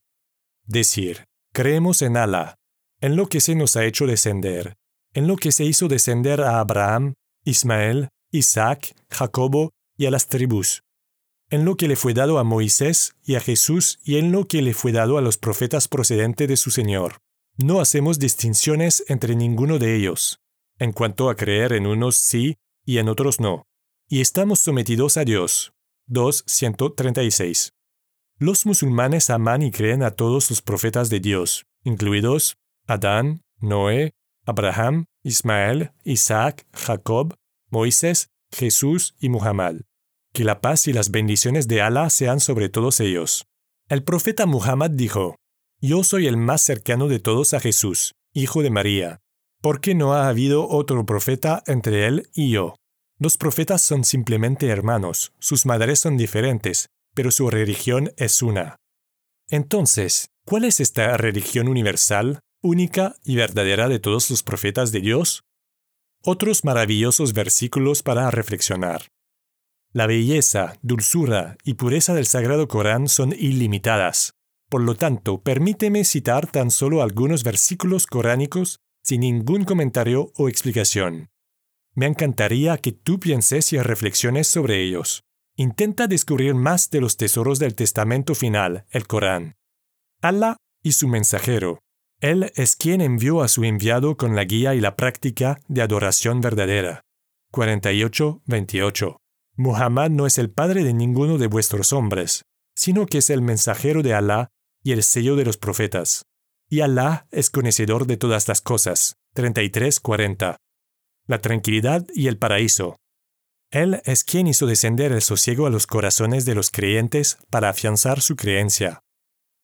Decir, creemos en Allah, en lo que se nos ha hecho descender, en lo que se hizo descender a Abraham, Ismael, Isaac, Jacobo y a las tribus, en lo que le fue dado a Moisés y a Jesús y en lo que le fue dado a los profetas procedentes de su Señor. No hacemos distinciones entre ninguno de ellos, en cuanto a creer en unos sí y en otros no, y estamos sometidos a Dios. 2.136. Los musulmanes aman y creen a todos los profetas de Dios, incluidos Adán, Noé, Abraham, Ismael, Isaac, Jacob, Moisés, Jesús y Muhammad. Que la paz y las bendiciones de Allah sean sobre todos ellos. El profeta Muhammad dijo, Yo soy el más cercano de todos a Jesús, hijo de María, porque no ha habido otro profeta entre él y yo. Los profetas son simplemente hermanos, sus madres son diferentes, pero su religión es una. Entonces, ¿cuál es esta religión universal, única y verdadera de todos los profetas de Dios? Otros maravillosos versículos para reflexionar. La belleza, dulzura y pureza del Sagrado Corán son ilimitadas. Por lo tanto, permíteme citar tan solo algunos versículos coránicos sin ningún comentario o explicación. Me encantaría que tú pienses y reflexiones sobre ellos. Intenta descubrir más de los tesoros del Testamento final, el Corán. Allah y su mensajero. Él es quien envió a su enviado con la guía y la práctica de adoración verdadera. 48-28. Muhammad no es el padre de ninguno de vuestros hombres, sino que es el mensajero de Allah y el sello de los profetas y Alá es conocedor de todas las cosas. 33:40. La tranquilidad y el paraíso. Él es quien hizo descender el sosiego a los corazones de los creyentes para afianzar su creencia.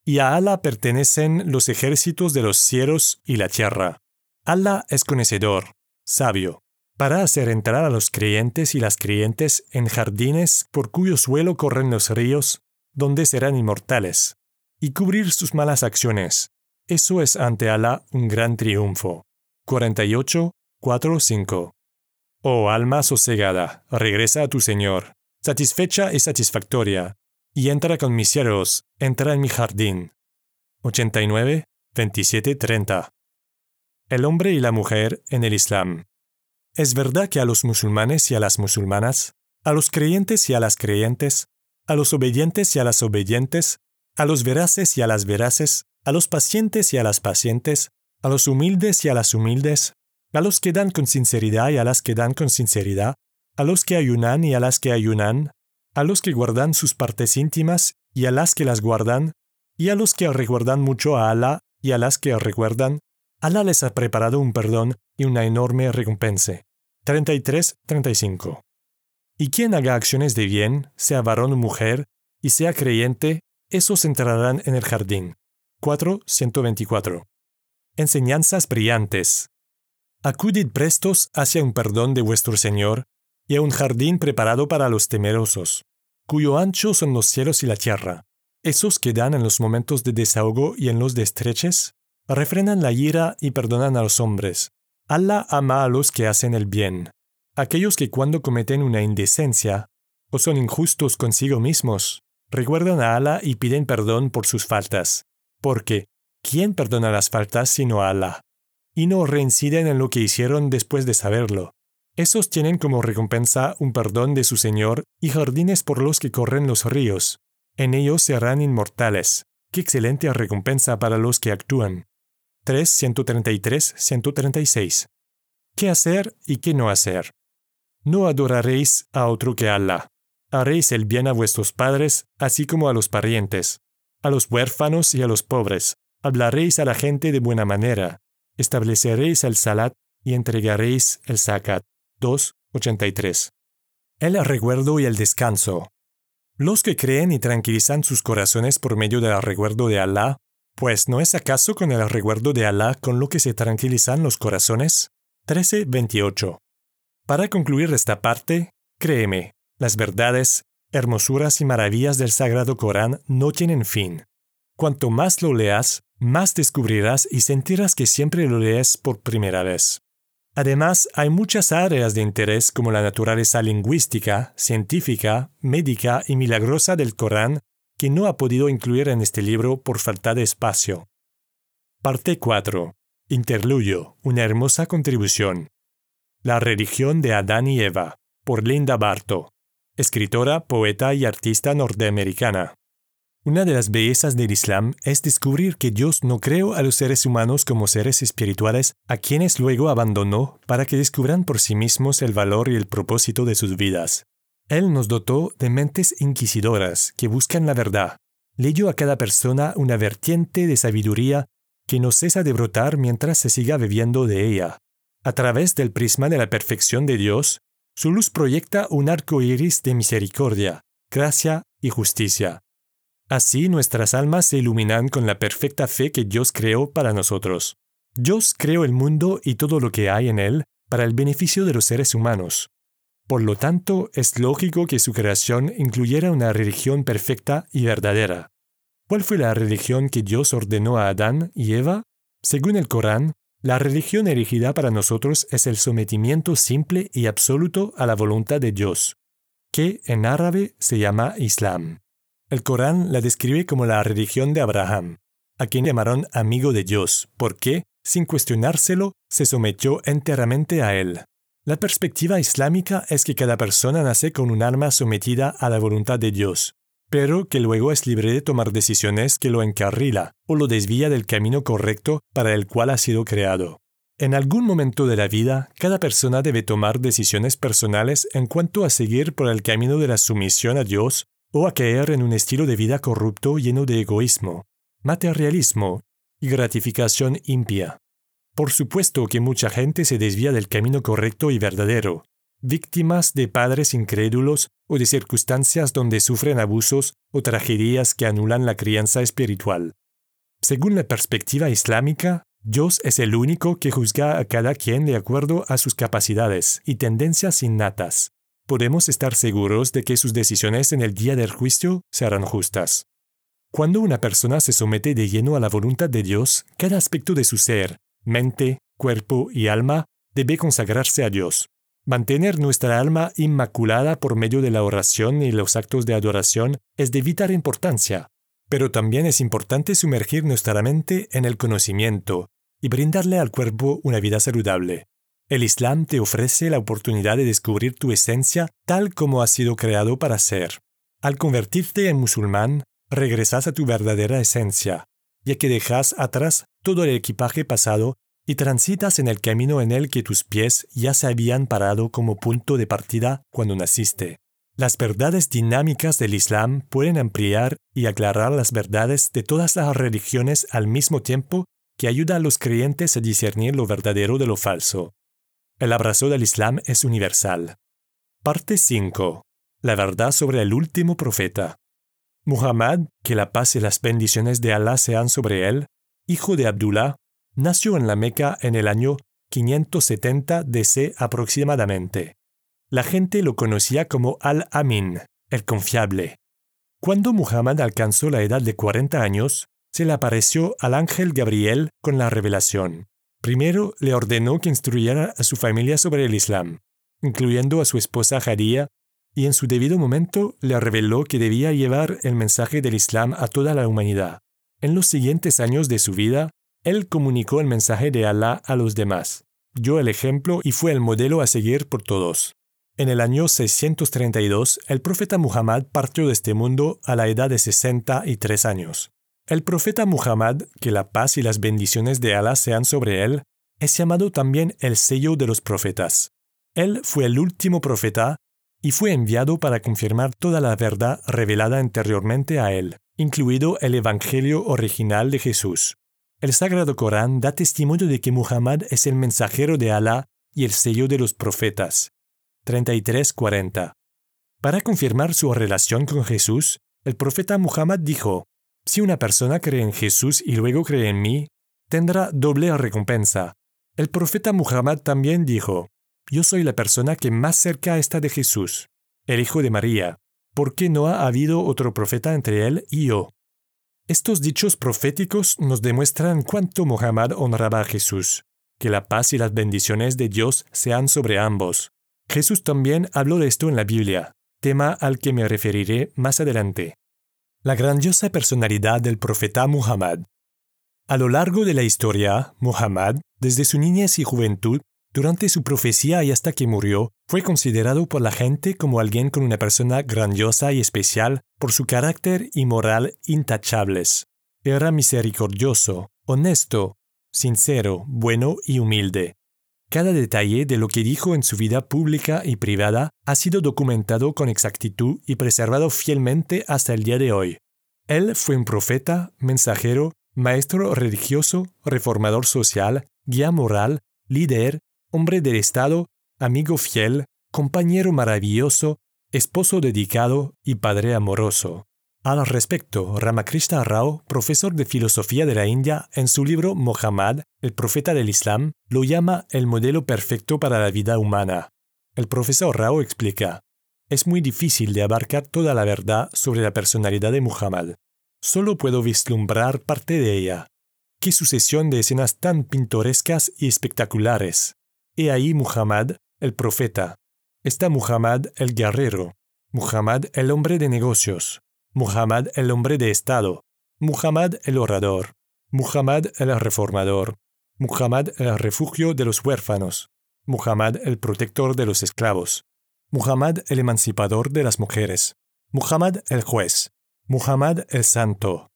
Y a Alá pertenecen los ejércitos de los cielos y la tierra. Alá es conocedor, sabio, para hacer entrar a los creyentes y las creyentes en jardines por cuyo suelo corren los ríos, donde serán inmortales, y cubrir sus malas acciones, eso es ante Alá un gran triunfo. 48, 4, 5. Oh alma sosegada, regresa a tu Señor, satisfecha y satisfactoria, y entra con mis siervos, entra en mi jardín. 89, 27, 30. El hombre y la mujer en el Islam. Es verdad que a los musulmanes y a las musulmanas, a los creyentes y a las creyentes, a los obedientes y a las obedientes, a los veraces y a las veraces, a los pacientes y a las pacientes, a los humildes y a las humildes, a los que dan con sinceridad y a las que dan con sinceridad, a los que ayunan y a las que ayunan, a los que guardan sus partes íntimas y a las que las guardan, y a los que recuerdan mucho a Alá y a las que recuerdan, Alá les ha preparado un perdón y una enorme recompensa. 33-35. Y quien haga acciones de bien, sea varón o mujer, y sea creyente, esos entrarán en el jardín. 4.124. Enseñanzas brillantes. Acudid prestos hacia un perdón de vuestro Señor y a un jardín preparado para los temerosos. cuyo ancho son los cielos y la tierra. Esos que dan en los momentos de desahogo y en los de estreches, refrenan la ira y perdonan a los hombres. Allah ama a los que hacen el bien. Aquellos que cuando cometen una indecencia o son injustos consigo mismos, recuerdan a Allah y piden perdón por sus faltas. Porque, ¿quién perdona las faltas sino Allah? Y no reinciden en lo que hicieron después de saberlo. Esos tienen como recompensa un perdón de su Señor y jardines por los que corren los ríos. En ellos serán inmortales. Qué excelente recompensa para los que actúan. 3, 133, 136. ¿Qué hacer y qué no hacer? No adoraréis a otro que Allah. Haréis el bien a vuestros padres, así como a los parientes, a los huérfanos y a los pobres. Hablaréis a la gente de buena manera. Estableceréis el salat y entregaréis el zakat. 2.83. El recuerdo y el descanso. Los que creen y tranquilizan sus corazones por medio del recuerdo de Allah, pues ¿no es acaso con el recuerdo de Allah con lo que se tranquilizan los corazones? 13.28. Para concluir esta parte, créeme, las verdades, hermosuras y maravillas del Sagrado Corán no tienen fin. Cuanto más lo leas, más descubrirás y sentirás que siempre lo lees por primera vez. Además, hay muchas áreas de interés como la naturaleza lingüística, científica, médica y milagrosa del Corán que no ha podido incluir en este libro por falta de espacio. Parte 4. Interludio, una hermosa contribución. La religión de Adán y Eva, por Linda Barto escritora, poeta y artista norteamericana. Una de las bellezas del Islam es descubrir que Dios no creó a los seres humanos como seres espirituales a quienes luego abandonó para que descubran por sí mismos el valor y el propósito de sus vidas. Él nos dotó de mentes inquisidoras que buscan la verdad. Leyó a cada persona una vertiente de sabiduría que no cesa de brotar mientras se siga bebiendo de ella. A través del prisma de la perfección de Dios, su luz proyecta un arco iris de misericordia, gracia y justicia. Así nuestras almas se iluminan con la perfecta fe que Dios creó para nosotros. Dios creó el mundo y todo lo que hay en él para el beneficio de los seres humanos. Por lo tanto, es lógico que su creación incluyera una religión perfecta y verdadera. ¿Cuál fue la religión que Dios ordenó a Adán y Eva? Según el Corán, la religión erigida para nosotros es el sometimiento simple y absoluto a la voluntad de Dios, que en árabe se llama Islam. El Corán la describe como la religión de Abraham, a quien llamaron amigo de Dios, porque, sin cuestionárselo, se sometió enteramente a él. La perspectiva islámica es que cada persona nace con un alma sometida a la voluntad de Dios, pero que luego es libre de tomar decisiones que lo encarrila o lo desvía del camino correcto para el cual ha sido creado. En algún momento de la vida, cada persona debe tomar decisiones personales en cuanto a seguir por el camino de la sumisión a Dios o a caer en un estilo de vida corrupto lleno de egoísmo, materialismo y gratificación impia. Por supuesto que mucha gente se desvía del camino correcto y verdadero, víctimas de padres incrédulos o de circunstancias donde sufren abusos o tragedias que anulan la crianza espiritual. Según la perspectiva islámica, Dios es el único que juzga a cada quien de acuerdo a sus capacidades y tendencias innatas. Podemos estar seguros de que sus decisiones en el día del juicio serán justas. Cuando una persona se somete de lleno a la voluntad de Dios, cada aspecto de su ser, mente, cuerpo y alma debe consagrarse a Dios. Mantener nuestra alma inmaculada por medio de la oración y los actos de adoración es de vital importancia, pero también es importante sumergir nuestra mente en el conocimiento y brindarle al cuerpo una vida saludable. El Islam te ofrece la oportunidad de descubrir tu esencia tal como has sido creado para ser. Al convertirte en musulmán, regresas a tu verdadera esencia, ya que dejas atrás todo el equipaje pasado y transitas en el camino en el que tus pies ya se habían parado como punto de partida cuando naciste. Las verdades dinámicas del Islam pueden ampliar y aclarar las verdades de todas las religiones al mismo tiempo que ayuda a los creyentes a discernir lo verdadero de lo falso. El abrazo del Islam es universal. Parte 5. La verdad sobre el último profeta. Muhammad, que la paz y las bendiciones de Allah sean sobre él, hijo de Abdullah, nació en la Meca en el año 570 DC aproximadamente. La gente lo conocía como Al-Amin, el confiable. Cuando Muhammad alcanzó la edad de 40 años, se le apareció al ángel Gabriel con la revelación. Primero le ordenó que instruyera a su familia sobre el Islam, incluyendo a su esposa Jadía, y en su debido momento le reveló que debía llevar el mensaje del Islam a toda la humanidad. En los siguientes años de su vida, él comunicó el mensaje de Alá a los demás, dio el ejemplo y fue el modelo a seguir por todos. En el año 632, el profeta Muhammad partió de este mundo a la edad de 63 años. El profeta Muhammad, que la paz y las bendiciones de Alá sean sobre él, es llamado también el sello de los profetas. Él fue el último profeta y fue enviado para confirmar toda la verdad revelada anteriormente a él, incluido el Evangelio original de Jesús. El Sagrado Corán da testimonio de que Muhammad es el mensajero de Alá y el sello de los profetas. 33:40. Para confirmar su relación con Jesús, el profeta Muhammad dijo, Si una persona cree en Jesús y luego cree en mí, tendrá doble recompensa. El profeta Muhammad también dijo, yo soy la persona que más cerca está de Jesús, el Hijo de María, porque no ha habido otro profeta entre él y yo. Estos dichos proféticos nos demuestran cuánto Muhammad honraba a Jesús, que la paz y las bendiciones de Dios sean sobre ambos. Jesús también habló de esto en la Biblia, tema al que me referiré más adelante. La grandiosa personalidad del profeta Muhammad. A lo largo de la historia, Muhammad, desde su niñez y juventud, durante su profecía y hasta que murió, fue considerado por la gente como alguien con una persona grandiosa y especial por su carácter y moral intachables. Era misericordioso, honesto, sincero, bueno y humilde. Cada detalle de lo que dijo en su vida pública y privada ha sido documentado con exactitud y preservado fielmente hasta el día de hoy. Él fue un profeta, mensajero, maestro religioso, reformador social, guía moral, líder, hombre del Estado, amigo fiel, compañero maravilloso, esposo dedicado y padre amoroso. Al respecto, Ramakrishna Rao, profesor de filosofía de la India, en su libro Mohammed, el profeta del Islam, lo llama el modelo perfecto para la vida humana. El profesor Rao explica, es muy difícil de abarcar toda la verdad sobre la personalidad de Muhammad. Solo puedo vislumbrar parte de ella. Qué sucesión de escenas tan pintorescas y espectaculares. He ahí Muhammad, el profeta. Está Muhammad el guerrero, Muhammad el hombre de negocios, Muhammad el hombre de Estado, Muhammad el orador, Muhammad el reformador, Muhammad el refugio de los huérfanos, Muhammad el protector de los esclavos, Muhammad el emancipador de las mujeres, Muhammad el juez, Muhammad el santo,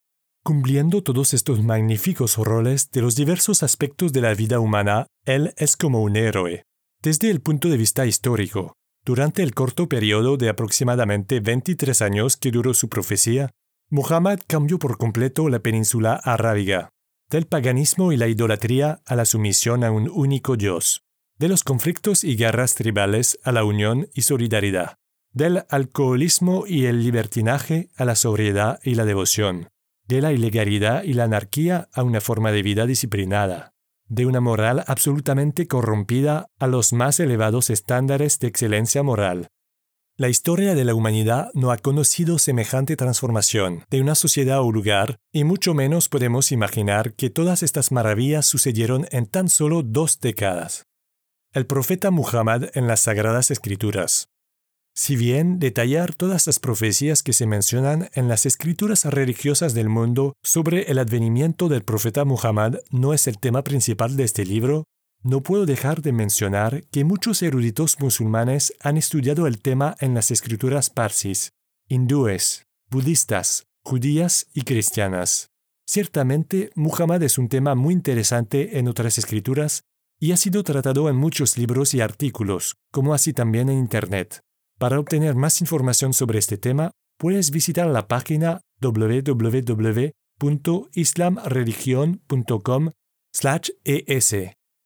Cumpliendo todos estos magníficos roles de los diversos aspectos de la vida humana, él es como un héroe. Desde el punto de vista histórico, durante el corto periodo de aproximadamente 23 años que duró su profecía, Muhammad cambió por completo la península arábiga, del paganismo y la idolatría a la sumisión a un único Dios, de los conflictos y guerras tribales a la unión y solidaridad, del alcoholismo y el libertinaje a la sobriedad y la devoción, de la ilegalidad y la anarquía a una forma de vida disciplinada, de una moral absolutamente corrompida a los más elevados estándares de excelencia moral. La historia de la humanidad no ha conocido semejante transformación de una sociedad o lugar, y mucho menos podemos imaginar que todas estas maravillas sucedieron en tan solo dos décadas. El profeta Muhammad en las Sagradas Escrituras. Si bien detallar todas las profecías que se mencionan en las escrituras religiosas del mundo sobre el advenimiento del profeta Muhammad no es el tema principal de este libro, no puedo dejar de mencionar que muchos eruditos musulmanes han estudiado el tema en las escrituras parsis, hindúes, budistas, judías y cristianas. Ciertamente, Muhammad es un tema muy interesante en otras escrituras y ha sido tratado en muchos libros y artículos, como así también en Internet. Para obtener más información sobre este tema, puedes visitar la página www.islamreligion.com/es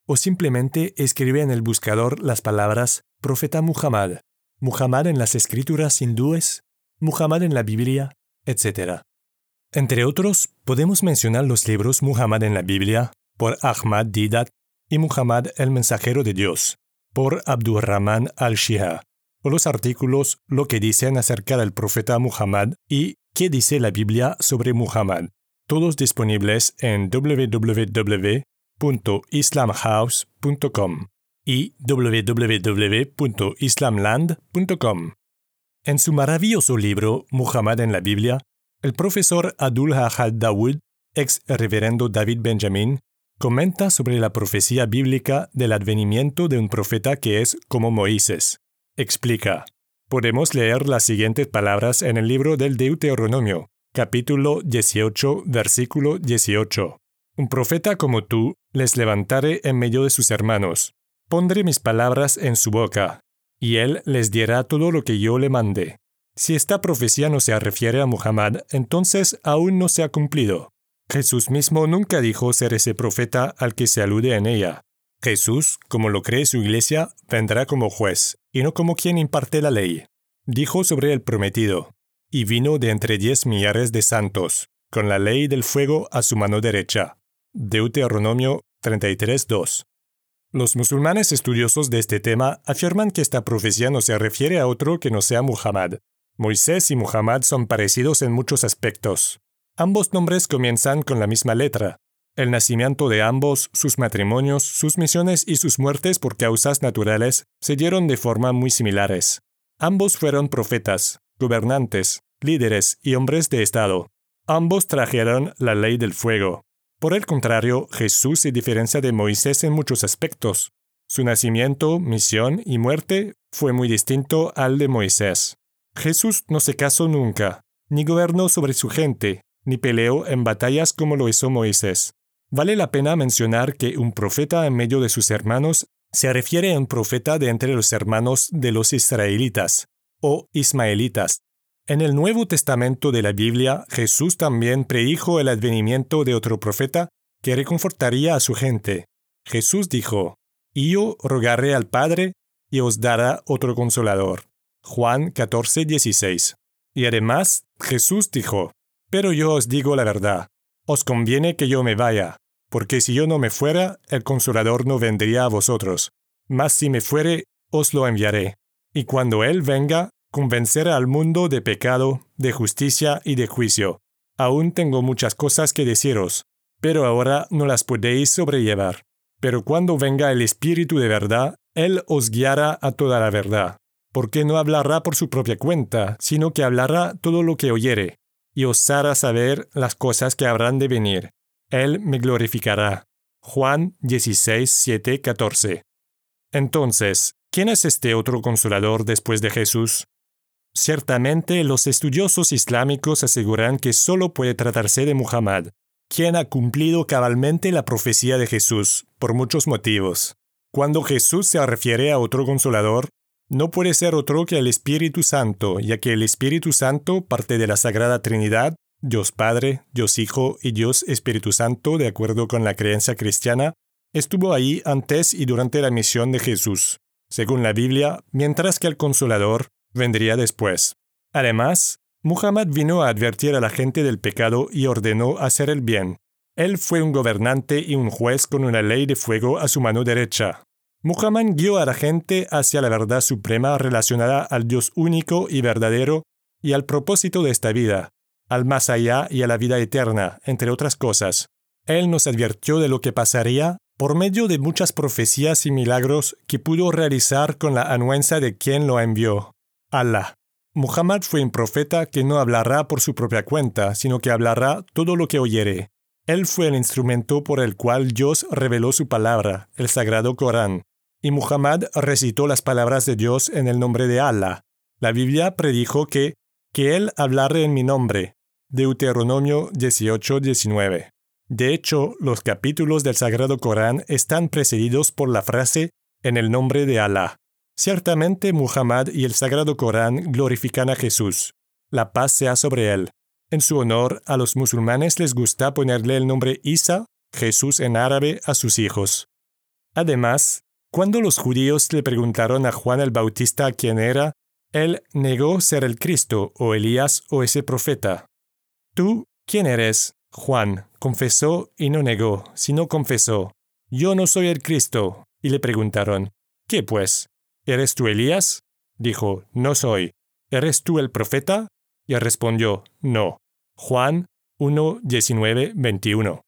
o simplemente escribe en el buscador las palabras Profeta Muhammad, Muhammad en las escrituras hindúes, Muhammad en la Biblia, etc. Entre otros, podemos mencionar los libros Muhammad en la Biblia, por Ahmad Didat, y Muhammad el Mensajero de Dios, por Abdurrahman al-Shihah o los artículos Lo que dicen acerca del profeta Muhammad y ¿Qué dice la Biblia sobre Muhammad? Todos disponibles en www.islamhouse.com y www.islamland.com. En su maravilloso libro Muhammad en la Biblia, el profesor Abdul Ahad Dawood, ex reverendo David Benjamin, comenta sobre la profecía bíblica del advenimiento de un profeta que es como Moisés. Explica. Podemos leer las siguientes palabras en el libro del Deuteronomio, capítulo 18, versículo 18. Un profeta como tú les levantaré en medio de sus hermanos. Pondré mis palabras en su boca, y él les dirá todo lo que yo le mande. Si esta profecía no se refiere a Muhammad, entonces aún no se ha cumplido. Jesús mismo nunca dijo ser ese profeta al que se alude en ella. Jesús, como lo cree su iglesia, vendrá como juez, y no como quien imparte la ley. Dijo sobre el prometido, y vino de entre diez millares de santos, con la ley del fuego a su mano derecha. Deuteronomio 33.2. Los musulmanes estudiosos de este tema afirman que esta profecía no se refiere a otro que no sea Muhammad. Moisés y Muhammad son parecidos en muchos aspectos. Ambos nombres comienzan con la misma letra. El nacimiento de ambos, sus matrimonios, sus misiones y sus muertes por causas naturales se dieron de forma muy similares. Ambos fueron profetas, gobernantes, líderes y hombres de Estado. Ambos trajeron la ley del fuego, por el contrario, Jesús se diferencia de Moisés en muchos aspectos. Su nacimiento, misión y muerte fue muy distinto al de Moisés. Jesús no se casó nunca, ni gobernó sobre su gente, ni peleó en batallas como lo hizo Moisés. Vale la pena mencionar que un profeta en medio de sus hermanos se refiere a un profeta de entre los hermanos de los israelitas, o ismaelitas, en el Nuevo Testamento de la Biblia, Jesús también predijo el advenimiento de otro profeta que reconfortaría a su gente. Jesús dijo, yo rogaré al Padre y os dará otro consolador. Juan 14, 16. Y además, Jesús dijo, Pero yo os digo la verdad, os conviene que yo me vaya, porque si yo no me fuera, el consolador no vendría a vosotros, mas si me fuere, os lo enviaré. Y cuando Él venga, convencer al mundo de pecado, de justicia y de juicio. Aún tengo muchas cosas que deciros, pero ahora no las podéis sobrellevar. Pero cuando venga el Espíritu de verdad, Él os guiará a toda la verdad, porque no hablará por su propia cuenta, sino que hablará todo lo que oyere, y os hará saber las cosas que habrán de venir. Él me glorificará. Juan 16, 7, 14. Entonces, ¿quién es este otro consolador después de Jesús? Ciertamente los estudiosos islámicos aseguran que solo puede tratarse de Muhammad, quien ha cumplido cabalmente la profecía de Jesús, por muchos motivos. Cuando Jesús se refiere a otro consolador, no puede ser otro que el Espíritu Santo, ya que el Espíritu Santo parte de la Sagrada Trinidad, Dios Padre, Dios Hijo y Dios Espíritu Santo, de acuerdo con la creencia cristiana, estuvo ahí antes y durante la misión de Jesús, según la Biblia, mientras que el Consolador, vendría después. Además, Muhammad vino a advertir a la gente del pecado y ordenó hacer el bien. Él fue un gobernante y un juez con una ley de fuego a su mano derecha. Muhammad guió a la gente hacia la verdad suprema relacionada al Dios único y verdadero y al propósito de esta vida, al más allá y a la vida eterna, entre otras cosas. Él nos advirtió de lo que pasaría por medio de muchas profecías y milagros que pudo realizar con la anuencia de quien lo envió. Allah. Muhammad fue un profeta que no hablará por su propia cuenta, sino que hablará todo lo que oyere. Él fue el instrumento por el cual Dios reveló su palabra, el sagrado Corán, y Muhammad recitó las palabras de Dios en el nombre de Allah. La Biblia predijo que, que él hablare en mi nombre. Deuteronomio 18-19. De hecho, los capítulos del Sagrado Corán están precedidos por la frase en el nombre de Allah. Ciertamente Muhammad y el Sagrado Corán glorifican a Jesús. La paz sea sobre él. En su honor, a los musulmanes les gusta ponerle el nombre Isa, Jesús en árabe, a sus hijos. Además, cuando los judíos le preguntaron a Juan el Bautista quién era, él negó ser el Cristo, o Elías, o ese profeta. ¿Tú quién eres? Juan confesó y no negó, sino confesó. Yo no soy el Cristo. Y le preguntaron, ¿qué pues? ¿Eres tú Elías? Dijo, No soy. ¿Eres tú el profeta? Y respondió, No. Juan 1, 19, 21.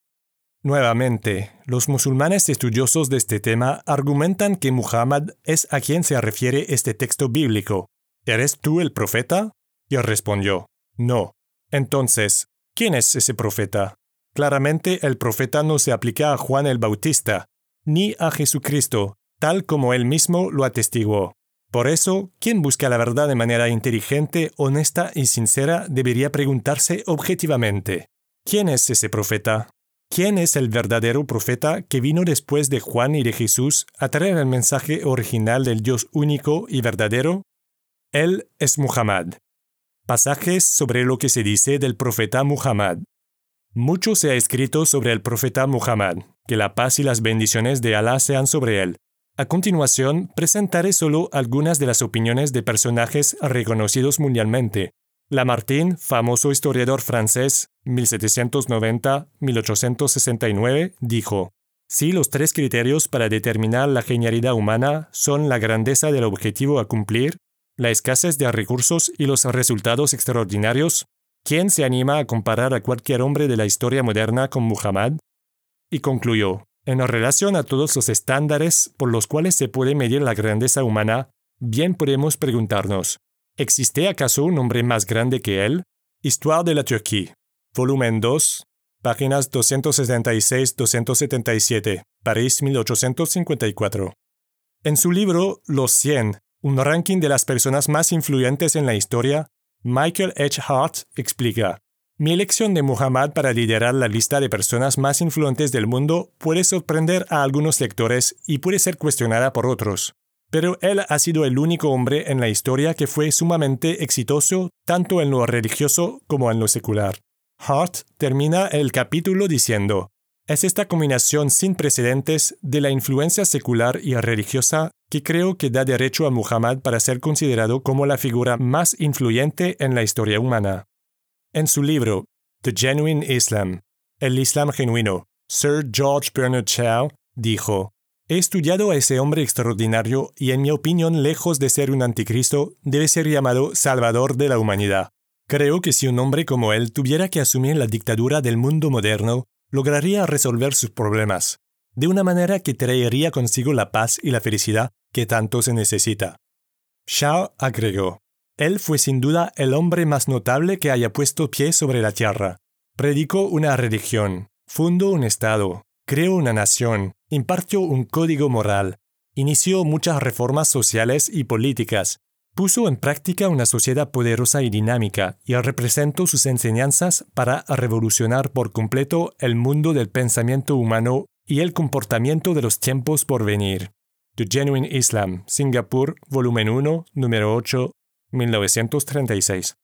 Nuevamente, los musulmanes estudiosos de este tema argumentan que Muhammad es a quien se refiere este texto bíblico. ¿Eres tú el profeta? Y respondió, No. Entonces, ¿quién es ese profeta? Claramente el profeta no se aplica a Juan el Bautista, ni a Jesucristo, tal como él mismo lo atestiguó. Por eso, quien busca la verdad de manera inteligente, honesta y sincera debería preguntarse objetivamente, ¿quién es ese profeta? ¿Quién es el verdadero profeta que vino después de Juan y de Jesús a traer el mensaje original del Dios único y verdadero? Él es Muhammad. Pasajes sobre lo que se dice del profeta Muhammad. Mucho se ha escrito sobre el profeta Muhammad, que la paz y las bendiciones de Alá sean sobre él. A continuación, presentaré solo algunas de las opiniones de personajes reconocidos mundialmente. Lamartine, famoso historiador francés, 1790-1869, dijo, Si los tres criterios para determinar la genialidad humana son la grandeza del objetivo a cumplir, la escasez de recursos y los resultados extraordinarios, ¿quién se anima a comparar a cualquier hombre de la historia moderna con Muhammad? Y concluyó, en relación a todos los estándares por los cuales se puede medir la grandeza humana, bien podemos preguntarnos, ¿existe acaso un hombre más grande que él? Histoire de la Turquía, volumen 2, páginas 276-277, París 1854. En su libro Los 100, un ranking de las personas más influyentes en la historia, Michael H. Hart explica, mi elección de Muhammad para liderar la lista de personas más influyentes del mundo puede sorprender a algunos lectores y puede ser cuestionada por otros. Pero él ha sido el único hombre en la historia que fue sumamente exitoso tanto en lo religioso como en lo secular. Hart termina el capítulo diciendo, es esta combinación sin precedentes de la influencia secular y religiosa que creo que da derecho a Muhammad para ser considerado como la figura más influyente en la historia humana. En su libro The Genuine Islam, El Islam genuino, Sir George Bernard Shaw dijo, He estudiado a ese hombre extraordinario y en mi opinión, lejos de ser un anticristo, debe ser llamado Salvador de la humanidad. Creo que si un hombre como él tuviera que asumir la dictadura del mundo moderno, lograría resolver sus problemas, de una manera que traería consigo la paz y la felicidad que tanto se necesita. Shaw agregó, él fue sin duda el hombre más notable que haya puesto pie sobre la tierra. Predicó una religión, fundó un Estado, creó una nación, impartió un código moral, inició muchas reformas sociales y políticas, puso en práctica una sociedad poderosa y dinámica y representó sus enseñanzas para revolucionar por completo el mundo del pensamiento humano y el comportamiento de los tiempos por venir. The Genuine Islam, Singapur, volumen 1, número 8, 1936.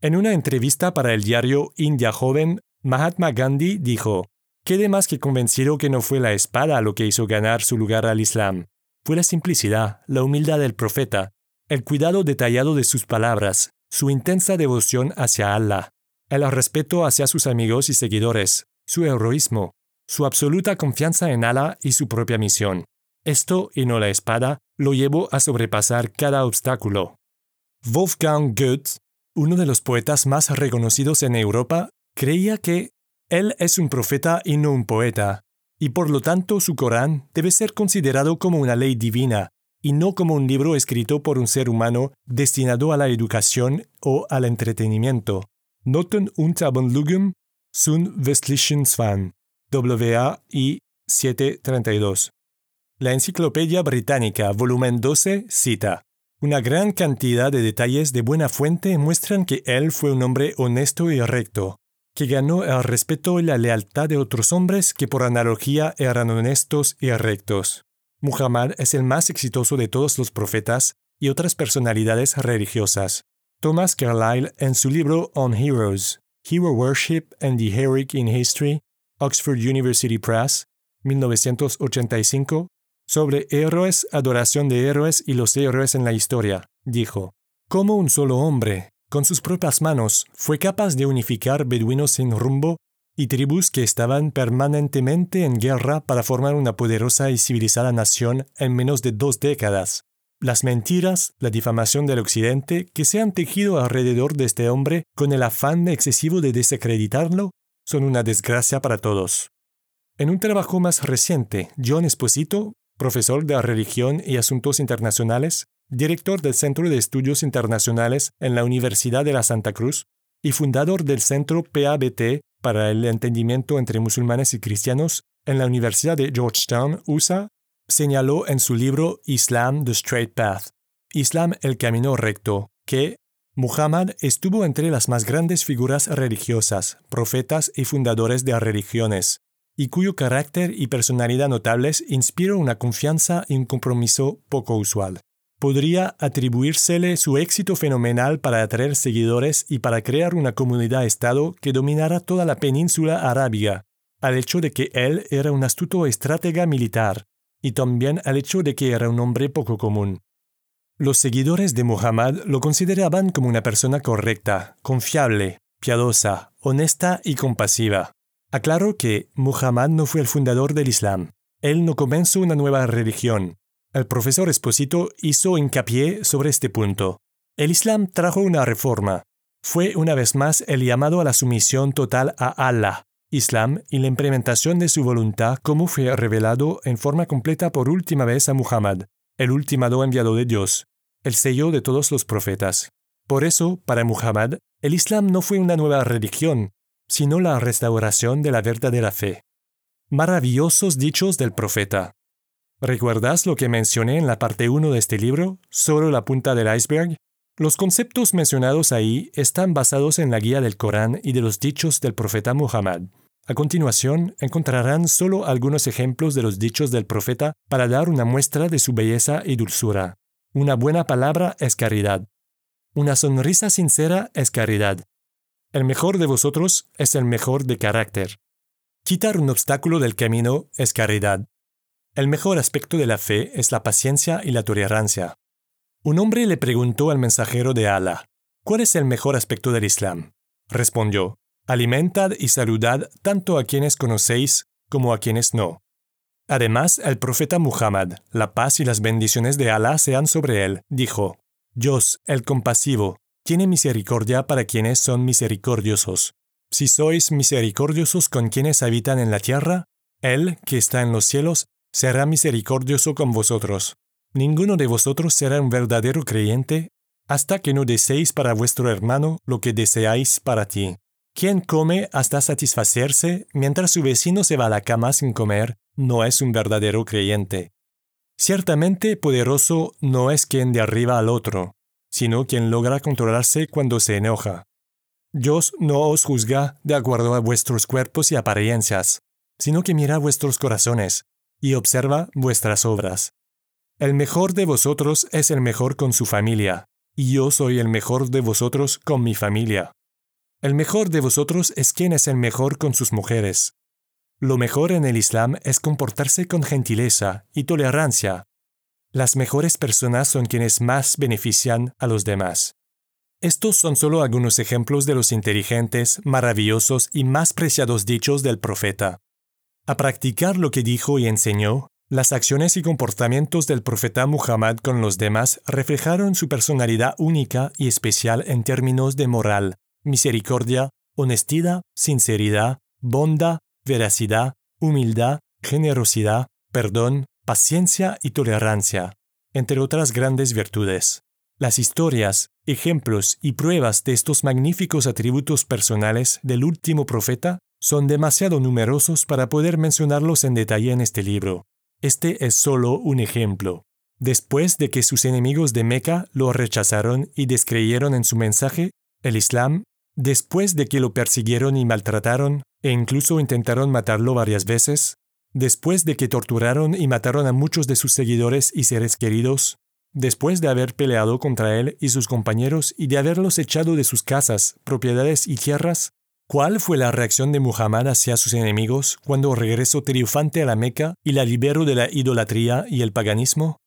En una entrevista para el diario India Joven, Mahatma Gandhi dijo, Quede más que convencido que no fue la espada lo que hizo ganar su lugar al Islam. Fue la simplicidad, la humildad del profeta, el cuidado detallado de sus palabras, su intensa devoción hacia Allah, el respeto hacia sus amigos y seguidores, su heroísmo, su absoluta confianza en Allah y su propia misión. Esto, y no la espada, lo llevó a sobrepasar cada obstáculo. Wolfgang Goethe, uno de los poetas más reconocidos en Europa, creía que él es un profeta y no un poeta, y por lo tanto su Corán debe ser considerado como una ley divina, y no como un libro escrito por un ser humano destinado a la educación o al entretenimiento. Noten Unterbundlugum zum westlichen Svan, WAI 732. La Enciclopedia Británica, volumen 12, cita. Una gran cantidad de detalles de buena fuente muestran que él fue un hombre honesto y recto, que ganó el respeto y la lealtad de otros hombres que por analogía eran honestos y rectos. Muhammad es el más exitoso de todos los profetas y otras personalidades religiosas. Thomas Carlyle, en su libro On Heroes, Hero Worship and the Heroic in History, Oxford University Press, 1985, sobre héroes, adoración de héroes y los héroes en la historia, dijo, ¿Cómo un solo hombre, con sus propias manos, fue capaz de unificar beduinos sin rumbo y tribus que estaban permanentemente en guerra para formar una poderosa y civilizada nación en menos de dos décadas. las mentiras, la difamación del Occidente que se han tejido alrededor de este hombre con el afán excesivo de desacreditarlo son una desgracia para todos. En un trabajo más reciente, John Esposito, profesor de religión y asuntos internacionales, director del Centro de Estudios Internacionales en la Universidad de la Santa Cruz y fundador del Centro PABT para el Entendimiento entre Musulmanes y Cristianos en la Universidad de Georgetown, USA, señaló en su libro Islam the Straight Path, Islam el Camino Recto, que Muhammad estuvo entre las más grandes figuras religiosas, profetas y fundadores de religiones, y cuyo carácter y personalidad notables inspiró una confianza y un compromiso poco usual. Podría atribuírsele su éxito fenomenal para atraer seguidores y para crear una comunidad-estado que dominara toda la península arábiga, al hecho de que él era un astuto estratega militar, y también al hecho de que era un hombre poco común. Los seguidores de Muhammad lo consideraban como una persona correcta, confiable, piadosa, honesta y compasiva. Aclaro que Muhammad no fue el fundador del Islam. Él no comenzó una nueva religión. El profesor Esposito hizo hincapié sobre este punto. El Islam trajo una reforma. Fue una vez más el llamado a la sumisión total a Allah, Islam y la implementación de su voluntad como fue revelado en forma completa por última vez a Muhammad, el ultimado enviado de Dios, el sello de todos los profetas. Por eso, para Muhammad, el Islam no fue una nueva religión, sino la restauración de la verdadera fe. Maravillosos dichos del profeta. ¿Recuerdas lo que mencioné en la parte 1 de este libro, solo la punta del iceberg? Los conceptos mencionados ahí están basados en la guía del Corán y de los dichos del profeta Muhammad. A continuación, encontrarán solo algunos ejemplos de los dichos del profeta para dar una muestra de su belleza y dulzura. Una buena palabra es caridad. Una sonrisa sincera es caridad. El mejor de vosotros es el mejor de carácter. Quitar un obstáculo del camino es caridad. El mejor aspecto de la fe es la paciencia y la tolerancia. Un hombre le preguntó al mensajero de Allah, ¿cuál es el mejor aspecto del Islam? Respondió, alimentad y saludad tanto a quienes conocéis como a quienes no. Además, el profeta Muhammad, la paz y las bendiciones de Allah sean sobre él, dijo, Dios, el compasivo, tiene misericordia para quienes son misericordiosos. Si sois misericordiosos con quienes habitan en la tierra, Él, que está en los cielos, será misericordioso con vosotros. Ninguno de vosotros será un verdadero creyente hasta que no deseéis para vuestro hermano lo que deseáis para ti. Quien come hasta satisfacerse mientras su vecino se va a la cama sin comer, no es un verdadero creyente. Ciertamente poderoso no es quien derriba al otro, sino quien logra controlarse cuando se enoja. Dios no os juzga de acuerdo a vuestros cuerpos y apariencias, sino que mira vuestros corazones y observa vuestras obras. El mejor de vosotros es el mejor con su familia, y yo soy el mejor de vosotros con mi familia. El mejor de vosotros es quien es el mejor con sus mujeres. Lo mejor en el Islam es comportarse con gentileza y tolerancia. Las mejores personas son quienes más benefician a los demás. Estos son solo algunos ejemplos de los inteligentes, maravillosos y más preciados dichos del profeta. A practicar lo que dijo y enseñó, las acciones y comportamientos del profeta Muhammad con los demás reflejaron su personalidad única y especial en términos de moral, misericordia, honestidad, sinceridad, bondad, veracidad, humildad, generosidad, perdón, paciencia y tolerancia, entre otras grandes virtudes. Las historias, ejemplos y pruebas de estos magníficos atributos personales del último profeta son demasiado numerosos para poder mencionarlos en detalle en este libro. Este es solo un ejemplo. Después de que sus enemigos de Meca lo rechazaron y descreyeron en su mensaje, el Islam, después de que lo persiguieron y maltrataron, e incluso intentaron matarlo varias veces, después de que torturaron y mataron a muchos de sus seguidores y seres queridos, después de haber peleado contra él y sus compañeros y de haberlos echado de sus casas, propiedades y tierras, ¿Cuál fue la reacción de Muhammad hacia sus enemigos cuando regresó triunfante a la Meca y la liberó de la idolatría y el paganismo?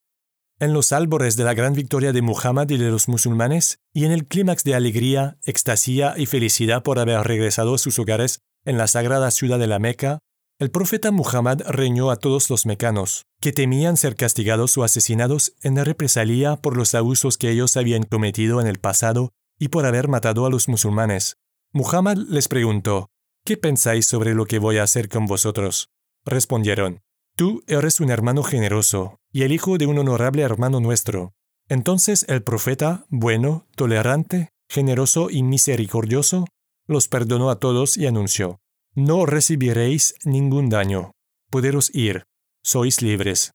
En los albores de la gran victoria de Muhammad y de los musulmanes, y en el clímax de alegría, extasía y felicidad por haber regresado a sus hogares en la sagrada ciudad de la Meca, El profeta Muhammad reñó a todos los mecanos, que temían ser castigados o asesinados en represalia por los abusos que ellos habían cometido en el pasado y por haber matado a los musulmanes. Muhammad les preguntó, ¿Qué pensáis sobre lo que voy a hacer con vosotros? Respondieron, Tú eres un hermano generoso y el hijo de un honorable hermano nuestro. Entonces el profeta, bueno, tolerante, generoso y misericordioso, los perdonó a todos y anunció, no recibiréis ningún daño. Poderos ir. Sois libres.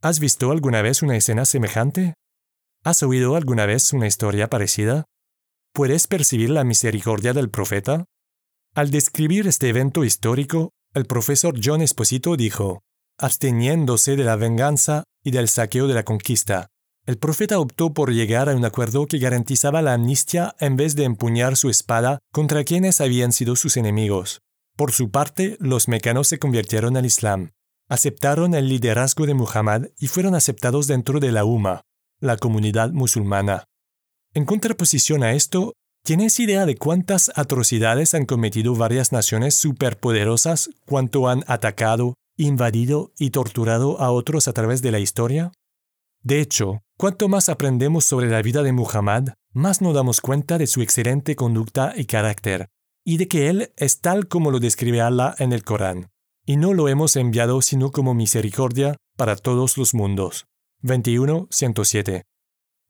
¿Has visto alguna vez una escena semejante? ¿Has oído alguna vez una historia parecida? ¿Puedes percibir la misericordia del profeta? Al describir este evento histórico, el profesor John Esposito dijo, absteniéndose de la venganza y del saqueo de la conquista, el profeta optó por llegar a un acuerdo que garantizaba la amnistía en vez de empuñar su espada contra quienes habían sido sus enemigos. Por su parte, los mecanos se convirtieron al Islam, aceptaron el liderazgo de Muhammad y fueron aceptados dentro de la UMA, la comunidad musulmana. En contraposición a esto, ¿tienes idea de cuántas atrocidades han cometido varias naciones superpoderosas cuánto han atacado, invadido y torturado a otros a través de la historia? De hecho, cuanto más aprendemos sobre la vida de Muhammad, más nos damos cuenta de su excelente conducta y carácter, y de que Él es tal como lo describe Allah en el Corán, y no lo hemos enviado sino como misericordia para todos los mundos. 21.107.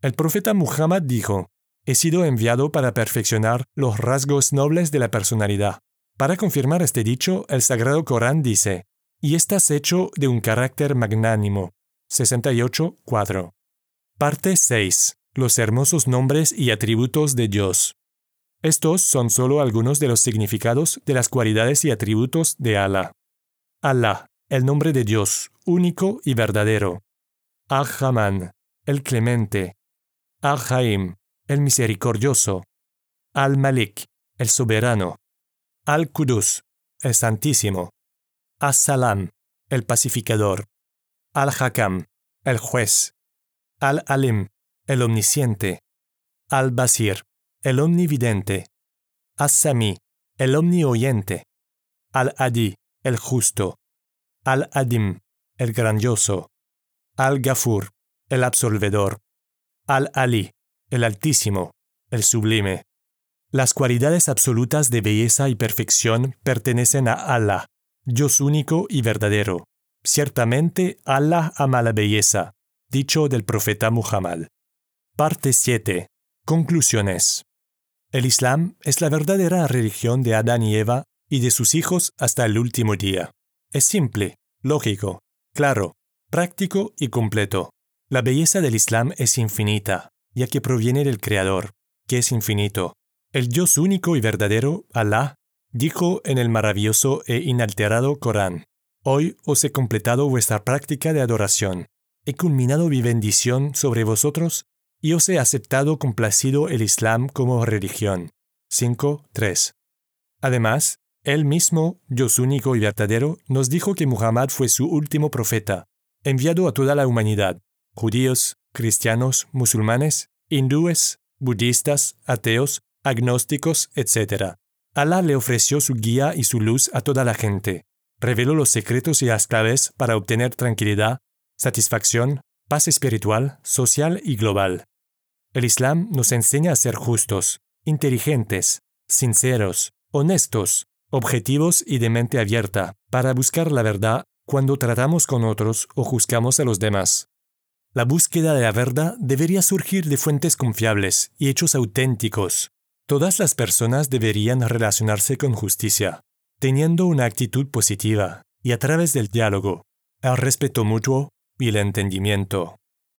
El profeta Muhammad dijo, He sido enviado para perfeccionar los rasgos nobles de la personalidad. Para confirmar este dicho, el Sagrado Corán dice, y estás hecho de un carácter magnánimo. 68.4. Parte 6. Los hermosos nombres y atributos de Dios. Estos son solo algunos de los significados de las cualidades y atributos de Allah. Allah, el nombre de Dios, único y verdadero. Al-Haman, el clemente. Al-Haim, el misericordioso. Al-Malik, el soberano. Al-Qudus, el santísimo. As-Salam, el pacificador. Al-Hakam, el juez. Al-Alim, el omnisciente. Al-Basir, el omnividente, As-Sami, el omnioyente, Al-Adi, el justo, Al-Adim, el grandioso, Al-Gafur, el absolvedor, Al-Ali, el altísimo, el sublime. Las cualidades absolutas de belleza y perfección pertenecen a Allah, Dios único y verdadero. Ciertamente Allah ama la belleza, dicho del profeta Muhammad. Parte 7. Conclusiones. El Islam es la verdadera religión de Adán y Eva y de sus hijos hasta el último día. Es simple, lógico, claro, práctico y completo. La belleza del Islam es infinita, ya que proviene del Creador, que es infinito. El Dios único y verdadero, Alá, dijo en el maravilloso e inalterado Corán, Hoy os he completado vuestra práctica de adoración. He culminado mi bendición sobre vosotros y os he aceptado complacido el Islam como religión. 5.3. Además, él mismo, Dios único y verdadero, nos dijo que Muhammad fue su último profeta, enviado a toda la humanidad, judíos, cristianos, musulmanes, hindúes, budistas, ateos, agnósticos, etc. Allah le ofreció su guía y su luz a toda la gente, reveló los secretos y las claves para obtener tranquilidad, satisfacción, paz espiritual, social y global. El Islam nos enseña a ser justos, inteligentes, sinceros, honestos, objetivos y de mente abierta para buscar la verdad cuando tratamos con otros o juzgamos a los demás. La búsqueda de la verdad debería surgir de fuentes confiables y hechos auténticos. Todas las personas deberían relacionarse con justicia, teniendo una actitud positiva y a través del diálogo, el respeto mutuo y el entendimiento.